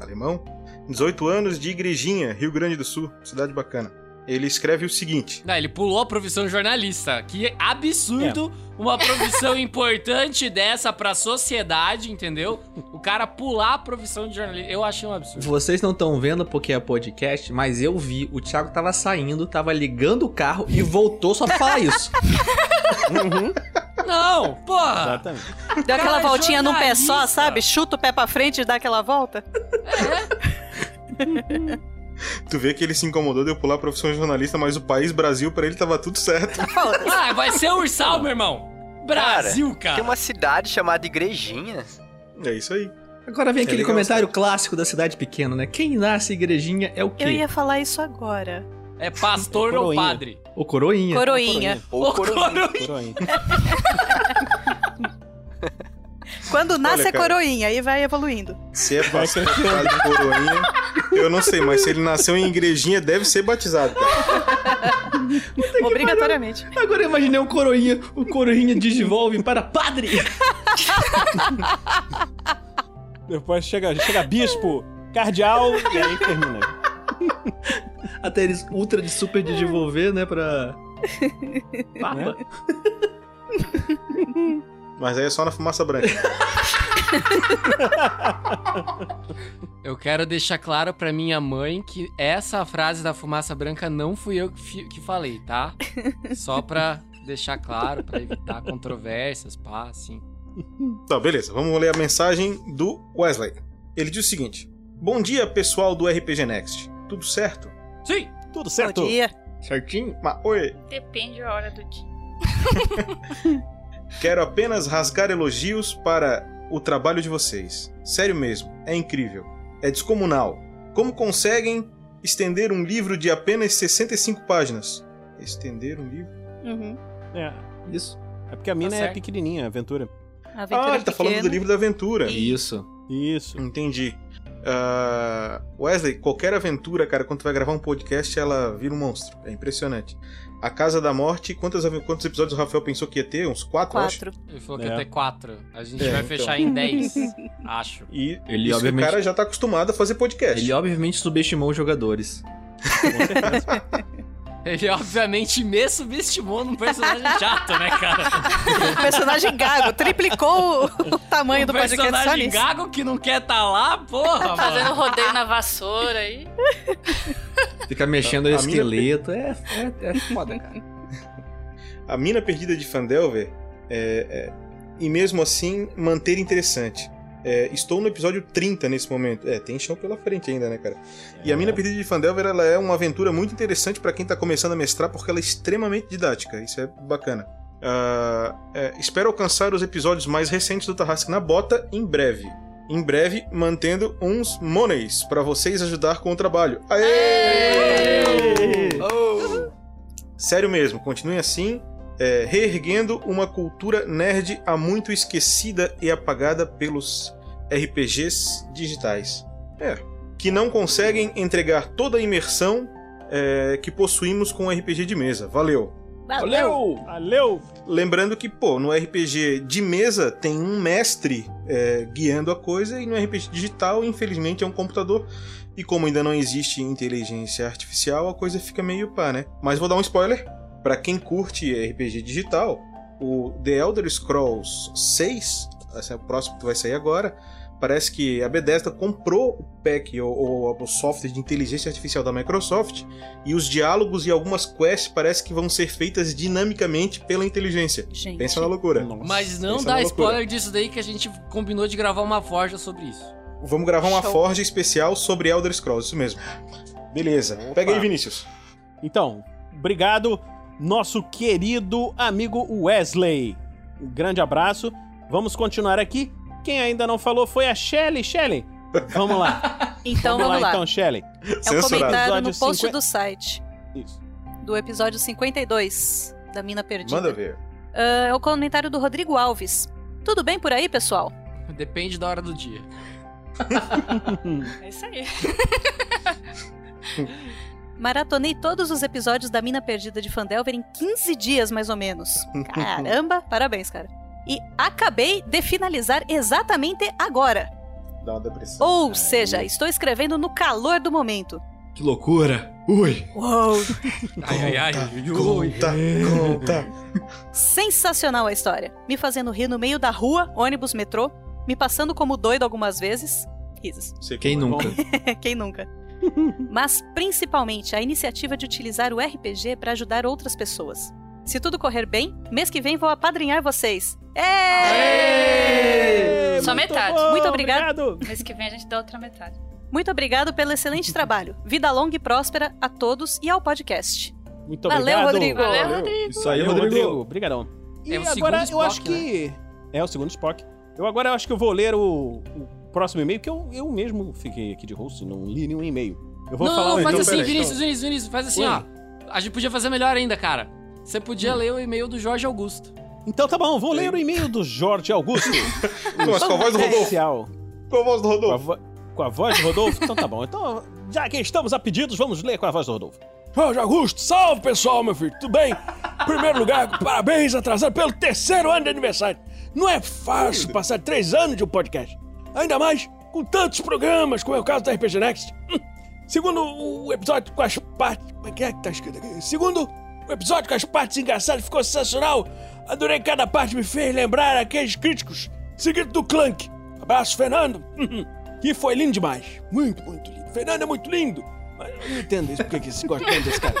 alemão. 18 anos de Igrejinha, Rio Grande do Sul. Cidade bacana. Ele escreve o seguinte. Não, ele pulou a profissão de jornalista. Que absurdo uma profissão (laughs) importante dessa pra sociedade, entendeu? O cara pular a profissão de jornalista. Eu achei um absurdo. Vocês não estão vendo porque é podcast, mas eu vi. O Thiago tava saindo, tava ligando o carro e voltou só pra falar isso. (laughs) Não, porra! Exatamente. Deu aquela Cara, é voltinha num pé só, sabe? Chuta o pé pra frente e dá aquela volta. (laughs) Tu vê que ele se incomodou de eu pular a profissão de jornalista, mas o país Brasil, pra ele tava tudo certo. (laughs) Ah, vai ser Ursal, meu irmão. Brasil, cara. Tem uma cidade chamada Igrejinha. É isso aí. Agora vem É aquele legal, comentário clássico da cidade pequena, né? Quem nasce igrejinha é o quê? Eu ia falar isso agora. É pastor É ou coroinha. padre? O coroinha. Coroinha. Ou Ô, coroinha. Coroinha. (laughs) Quando nasce Olha, é cara. coroinha, aí vai evoluindo. Se é pastor (laughs) de coroinha, eu não sei, mas se ele nasceu em igrejinha, deve ser batizado. Obrigatoriamente. Agora eu imaginei o coroinha, o coroinha digivolve para padre. Depois chega, chega bispo, cardeal e aí termina. Até eles ultra de super digivolver, né? Pra. Papa. (laughs) Mas aí é só na fumaça branca. (laughs) Eu quero deixar claro pra minha mãe que essa frase da fumaça branca não fui eu que, falei, tá? (laughs) Só pra deixar claro, pra evitar controvérsias, pá, assim. Tá, beleza. Vamos ler a mensagem do Wesley. Ele diz o seguinte: Bom dia, pessoal do RPG Next. Tudo certo? Sim! Tudo Bom certo? dia. Certinho? Mas, oi. Depende da hora do dia. (laughs) Quero apenas rasgar elogios para o trabalho de vocês. Sério mesmo, é incrível. É descomunal. Como conseguem estender um livro de apenas 65 páginas? Estender um livro? Uhum. É, Isso. é porque a mina é certo. pequenininha, a aventura. Aventura ah, ele tá falando do livro da aventura. Isso. Isso. Entendi. Ah, Wesley, qualquer aventura, cara, quando tu vai gravar um podcast, ela vira um monstro. É impressionante. A Casa da Morte, quantos, quantos episódios o Rafael pensou que ia ter? Uns quatro, eu acho? Quatro. Ele falou que É. ia ter quatro. A gente É, vai então. fechar em dez, (laughs) acho. E Ele, isso obviamente- o cara já tá acostumado a fazer podcast. Ele obviamente subestimou os jogadores. (laughs) Ele obviamente me subestimou num personagem (laughs) chato, né, cara? Personagem gago. Triplicou o, o tamanho um do podcast personagem gago que não quer tá lá, porra, Fazendo mano. rodeio na vassoura aí. (laughs) Fica mexendo o A- a mina- esqueleto. É, é, é foda, cara. A mina perdida de Fandelver é, é, e mesmo assim manter interessante. É, estou no episódio 30 nesse momento. É, tem chão pela frente ainda, né, cara? E a Mina Perdida de Fandelver ela é uma aventura muito interessante pra quem tá começando a mestrar, porque ela é extremamente didática. Isso é bacana. Ah, é, espero alcançar os episódios mais recentes do Tarrasque na Bota em breve. Em breve, mantendo uns monies pra vocês ajudar com o trabalho. Aê! Sério mesmo, continuem assim. É, reerguendo uma cultura nerd há muito esquecida e apagada pelos RPGs digitais. É, que não conseguem entregar toda a imersão é, que possuímos com o RPG de mesa. Valeu! Valeu! Valeu! Lembrando que, pô, no RPG de mesa tem um mestre é, guiando a coisa e no RPG digital, infelizmente, é um computador. E como ainda não existe inteligência artificial, a coisa fica meio pá, né? Mas vou dar um spoiler. Pra quem curte RPG digital, o The Elder Scrolls 6, esse é o próximo que vai sair agora, parece que a Bethesda comprou o pack ou, ou o software de inteligência artificial da Microsoft e os diálogos e algumas quests parece que vão ser feitas dinamicamente pela inteligência. Gente. Pensa na loucura. Mas não Pensa dá spoiler disso daí que a gente combinou de gravar uma forja sobre isso. Vamos gravar uma Show. forja especial sobre Elder Scrolls, isso mesmo. Beleza. Pega aí, Vinícius. Então, obrigado, nosso querido amigo Wesley. Um grande abraço. Vamos continuar aqui. Quem ainda não falou foi a Shelly. Shelly, vamos lá. (laughs) Então vamos vamos lá. então, Shelly. É um comentário no post 50. do site, Isso. do episódio 52 da Mina Perdida. Manda ver. Ah, é o comentário do Rodrigo Alves. Tudo bem por aí, pessoal? Depende da hora do dia. (laughs) (laughs) É isso aí. Maratonei todos os episódios da Mina Perdida de Fandelver em 15 dias, mais ou menos. Caramba, (laughs) parabéns, cara. E acabei de finalizar exatamente agora. Dá uma depressão. Ou seja, estou escrevendo no calor do momento. Que loucura! Ui! Uou! (laughs) Ai, ai, ai. Conta, conta. Sensacional a história. Me fazendo rir no meio da rua, ônibus, metrô, me passando como doido algumas vezes. Risos. (laughs) Quem nunca? Quem nunca? Mas principalmente a iniciativa de utilizar o RPG para ajudar outras pessoas. Se tudo correr bem, mês que vem vou apadrinhar vocês. É! Só Muito metade. bom, Muito obrigado. Mês que vem a gente dá outra metade. Muito obrigado pelo excelente (laughs) trabalho. Vida longa e próspera a todos e ao podcast. Muito Valeu, obrigado. Rodrigo. Valeu, Rodrigo. Isso aí, Valeu, Rodrigo. Obrigadão. E É o agora segundo eu acho Spock, que. É o segundo Spock. Eu agora acho que eu vou ler o, o próximo e-mail, que eu, eu mesmo fiquei aqui de host, não li nenhum e-mail. Eu vou não, falar não, o faz então, assim, peraí, Vinícius, então- Vinícius, Vinícius, faz assim, Oi. ó. A gente podia fazer melhor ainda, cara. Você podia ler o e-mail do Jorge Augusto. Então tá bom, vou ler o e-mail do Jorge Augusto. (laughs) Mas com a voz do Rodolfo. Com a voz do Com a, Rodolfo. vo- com a voz do Rodolfo? Então tá bom. Então, já que estamos a pedidos, vamos ler com a voz do Rodolfo. Jorge Augusto, salve pessoal, meu filho, tudo bem? Em primeiro lugar, parabéns atrasado pelo terceiro ano de aniversário. Não é fácil passar três anos de um podcast. Ainda mais com tantos programas, como é o caso da RPG Next. Hum. Segundo o episódio com as partes. Como é que é que tá escrito aqui? Segundo o episódio com as partes engraçadas ficou sensacional. Adorei cada parte, me fez lembrar aqueles críticos. Seguido do Clank. Abraço, Fernando. que foi lindo demais. Muito, muito lindo. Fernando é muito lindo. Mas eu não entendo isso, porque que se gosta tanto desse cara.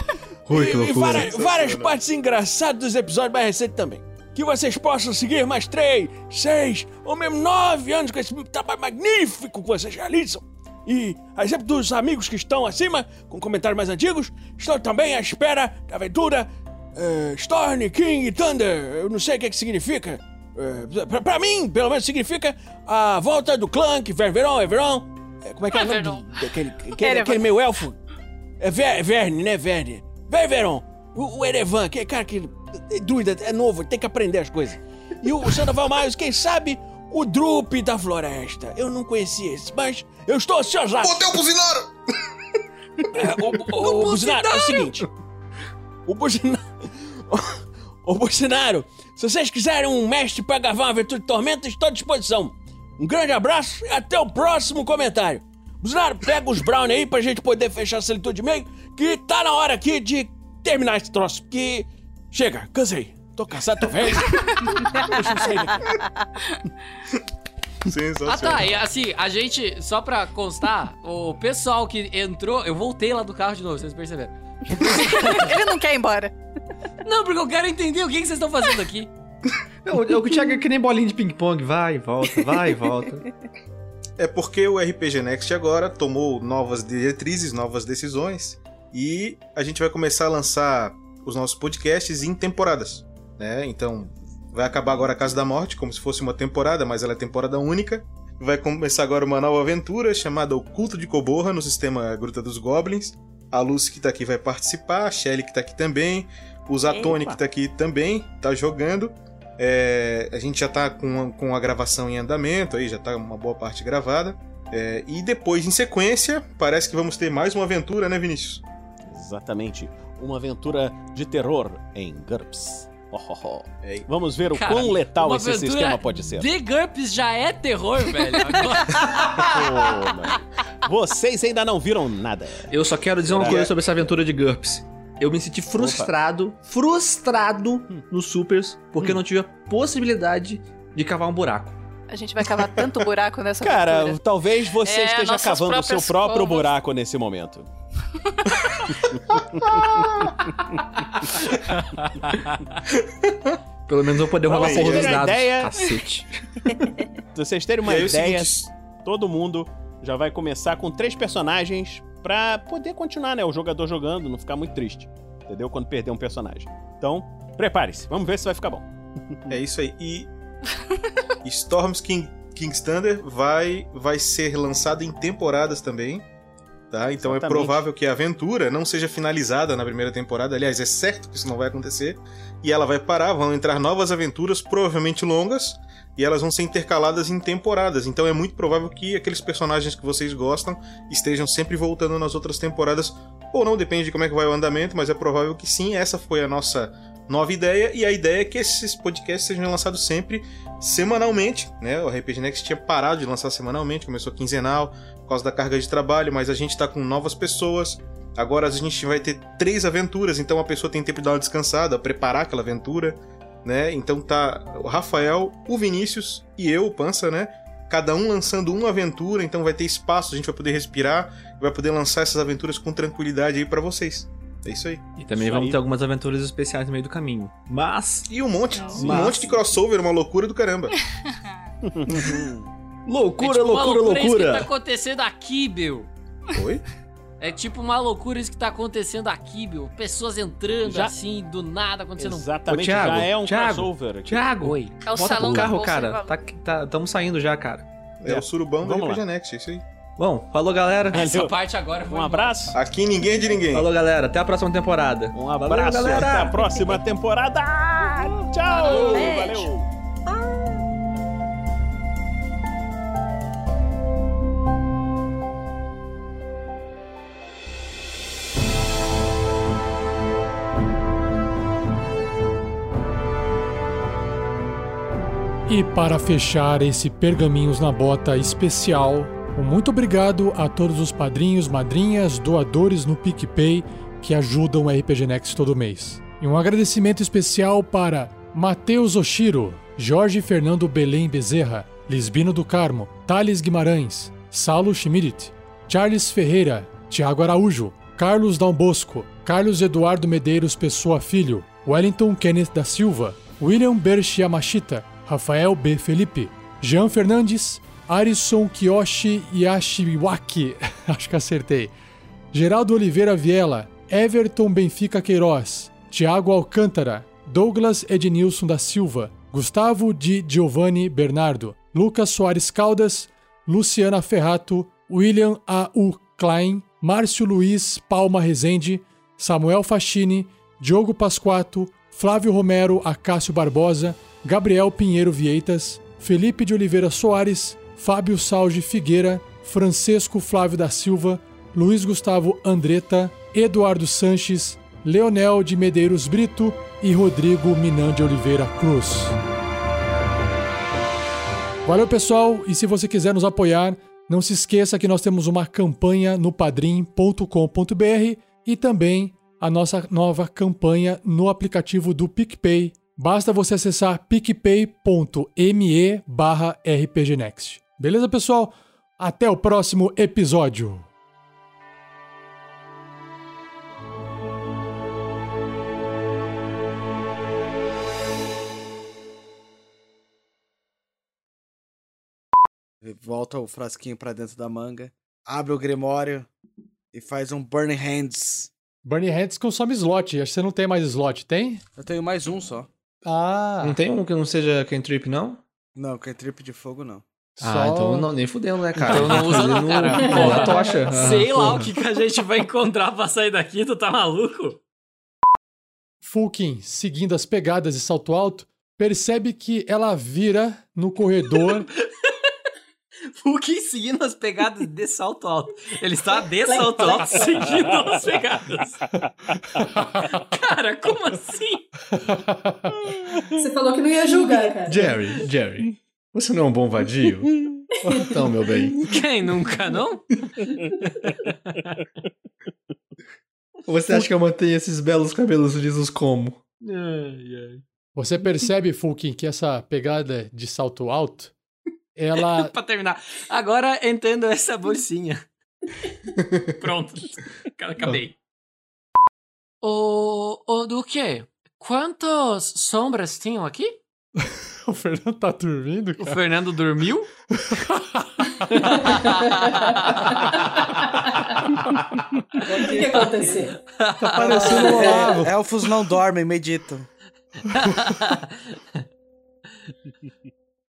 Ui, que E- e várias, várias partes engraçadas dos episódios mais recentes também. Que vocês possam seguir mais três, seis ou mesmo nove anos com esse trabalho magnífico que vocês realizam. E, a exemplo dos amigos que estão acima, com comentários mais antigos, estou também à espera da aventura eh, Storm, King e Thunder. Eu não sei o que, que significa. Eh, pra, pra mim, pelo menos, significa a volta do Clank, Ververon, Everon. Eh, como é que é o nome do- daquele, (laughs) aquele, aquele meio elfo? É Ver, Verne, né? Verne. Ververon. O, o Erevan, que é cara que é druida, é novo, tem que aprender as coisas. E o Sandoval Miles, quem sabe, o Drup da Floresta. Eu não conhecia esse, mas eu estou ansioso. Botei o buzinário! É, o, o, o Buzinaro, é o seguinte. O Buzinaro... (laughs) O Buzinaro, se vocês quiserem um mestre pra gravar uma aventura de tormenta, estou à disposição. Um grande abraço e até o próximo comentário. Buzinaro, pega os brownie aí pra gente poder fechar essa leitura de e-mail, que tá na hora aqui de terminar esse troço, porque... Chega, cansei. Tô cansado, tô velho. Deixa eu sair daqui. Sensacional. Ah tá, e assim, a gente, só pra constar, o pessoal que entrou, eu voltei lá do carro de novo, vocês perceberam. (laughs) Ele não quer ir embora. Não, porque eu quero entender o que, que vocês estão fazendo aqui. Não, o o Thiago é que nem bolinha de ping-pong, vai e volta, vai e volta. É porque o RPG Next agora tomou novas diretrizes, novas decisões e a gente vai começar a lançar os nossos podcasts em temporadas, né? Então, vai acabar agora a Casa da Morte, como se fosse uma temporada, mas ela é temporada única. Vai começar agora uma nova aventura chamada O Culto de Coborra no sistema Gruta dos Goblins. A Lucy que tá aqui vai participar, a Shelly que tá aqui também, O Zatoni, que tá aqui também, tá jogando. É, a gente já tá com, a- com a gravação em andamento aí, já tá uma boa parte gravada. É, e depois, em sequência, parece que vamos ter mais uma aventura, né, Vinícius? Exatamente. Uma aventura de terror em GURPS. Oh, oh, oh. Vamos ver o Cara, quão letal uma esse sistema pode ser. The GURPS já é terror, velho. (laughs) Mano. Vocês ainda não viram nada. Eu só quero dizer uma coisa sobre essa aventura de GURPS. Eu me senti frustrado, frustrado nos supers, porque eu não tive a possibilidade de cavar um buraco. A gente vai cavar tanto buraco nessa Cara, aventura. talvez você É, esteja cavando o seu próprio buraco nesse momento. (laughs) Pelo menos eu vou poder rolar porra dos terem dados. ideia- Cacete. Pra vocês terem uma é ideia, seguinte, todo mundo já vai começar com três personagens pra poder continuar, né? O jogador jogando, não ficar muito triste. Entendeu? Quando perder um personagem. Então, prepare-se. Vamos ver se vai ficar bom. É isso aí. E Storms King, King's Thunder vai, vai ser lançado em temporadas também. Tá? Então é Exatamente. provável que a aventura não seja finalizada na primeira temporada. Aliás, é certo que isso não vai acontecer. E ela vai parar, vão entrar novas aventuras, provavelmente longas, e elas vão ser intercaladas em temporadas. Então é muito provável que aqueles personagens que vocês gostam estejam sempre voltando nas outras temporadas. Ou não, depende de como é que vai o andamento, mas é provável que sim. Essa foi a nossa nova ideia. E a ideia é que esses podcasts sejam lançados sempre semanalmente. Né? O RPG Next tinha parado de lançar semanalmente, começou quinzenal causa da carga de trabalho, mas a gente tá com novas pessoas. Agora a gente vai ter três aventuras, então a pessoa tem tempo de dar uma descansada, preparar aquela aventura, né? Então tá o Rafael, o Vinícius e eu, o Pança, né? Cada um lançando uma aventura, então vai ter espaço, a gente vai poder respirar, vai poder lançar essas aventuras com tranquilidade aí pra vocês. É isso aí. E também Isso vamos aí. ter algumas aventuras especiais no meio do caminho. Mas, E um monte, um Mas- monte de crossover, uma loucura do caramba. (laughs) loucura, é tipo uma loucura, loucura isso que tá acontecendo aqui, meu. Oi? É tipo uma loucura isso que tá acontecendo aqui, meu. Pessoas entrando Já- assim, do nada, acontecendo... Exatamente, Ô, Thiago, já é um Thiago, crossover. Thiago, Oi. É o bota salão carro, cara. Tá, tá, tamo saindo já, cara. É, o surubão do Vamos lá. RPG Next, é isso aí. Bom, falou, galera. Essa Valeu. parte agora foi Um abraço. Aqui ninguém é de ninguém. Falou, galera. Até a próxima temporada. Um Valeu, abraço. galera. Até a próxima temporada. Tchau. Beijo. Valeu. E para fechar esse Pergaminhos na Bota especial, um muito obrigado a todos os padrinhos, madrinhas, doadores no PicPay que ajudam o RPG Next todo mês. E um agradecimento especial para Matheus Oshiro, Jorge Fernando Belém Bezerra, Lisbino do Carmo, Thales Guimarães, Saulo Schmidt, Charles Ferreira, Tiago Araújo, Carlos Dal Bosco, Carlos Eduardo Medeiros Pessoa Filho, Wellington Kenneth da Silva, William Berch Yamashita, Rafael B. Felipe, Jean Fernandes, Arison Kiyoshi Yashiwaki, (laughs) acho que acertei, Geraldo Oliveira Viela, Everton Benfica Queiroz, Tiago Alcântara, Douglas Ednilson da Silva, Gustavo Di Giovanni Bernardo, Lucas Soares Caldas, Luciana Ferrato, William A. U. Klein, Márcio Luiz Palma Rezende, Samuel Fascini, Diogo Pasquato, Flávio Romero Acácio Barbosa, Gabriel Pinheiro Vieitas, Felipe de Oliveira Soares, Fábio Salge Figueira, Francisco Flávio da Silva, Luiz Gustavo Andretta, Eduardo Sanches, Leonel de Medeiros Brito e Rodrigo Minan de Oliveira Cruz. Valeu, pessoal, e se você quiser nos apoiar, não se esqueça que nós temos uma campanha no padrim.com.br e também a nossa nova campanha no aplicativo do PicPay. Basta você acessar picpay.me barra rpgnext. Beleza, pessoal? Até o próximo episódio. Volta o frasquinho pra dentro da manga, abre o grimório e faz um Burning Hands. Burning Hands consome slot. Acho que você não tem mais slot, tem? Eu tenho mais um só. Ah, Não tem um que não seja cantrip, não? Não, cantrip de fogo não. Ah, então não, nem fudendo, né, cara? Então não (laughs) usa não, cara. a tocha. (laughs) Ah, Sei lá porra. o que, que a gente vai encontrar pra sair daqui, tu tá maluco? Fulkin, seguindo as pegadas de salto alto, percebe que ela vira no corredor. (laughs) (laughs) Fulkin seguindo as pegadas de salto alto. Ele está de salto alto seguindo as pegadas. (laughs) Cara, como assim? Você falou que não ia julgar, cara. Jerry, Jerry, você não é um bom vadio? (laughs) Então, meu bem. Quem nunca, não? Você acha que eu mantenho esses belos cabelos lisos como? Você percebe, Fulkin, que essa pegada de salto alto, ela (laughs) pra terminar. Agora entendo essa bolsinha. (laughs) Pronto. Acabei. O, o do quê? Quantas sombras tinham aqui? (laughs) o Fernando tá dormindo, O cara. Fernando dormiu? O que, que aconteceu? Tá parecendo o Olavo. É, elfos não dormem, meditam.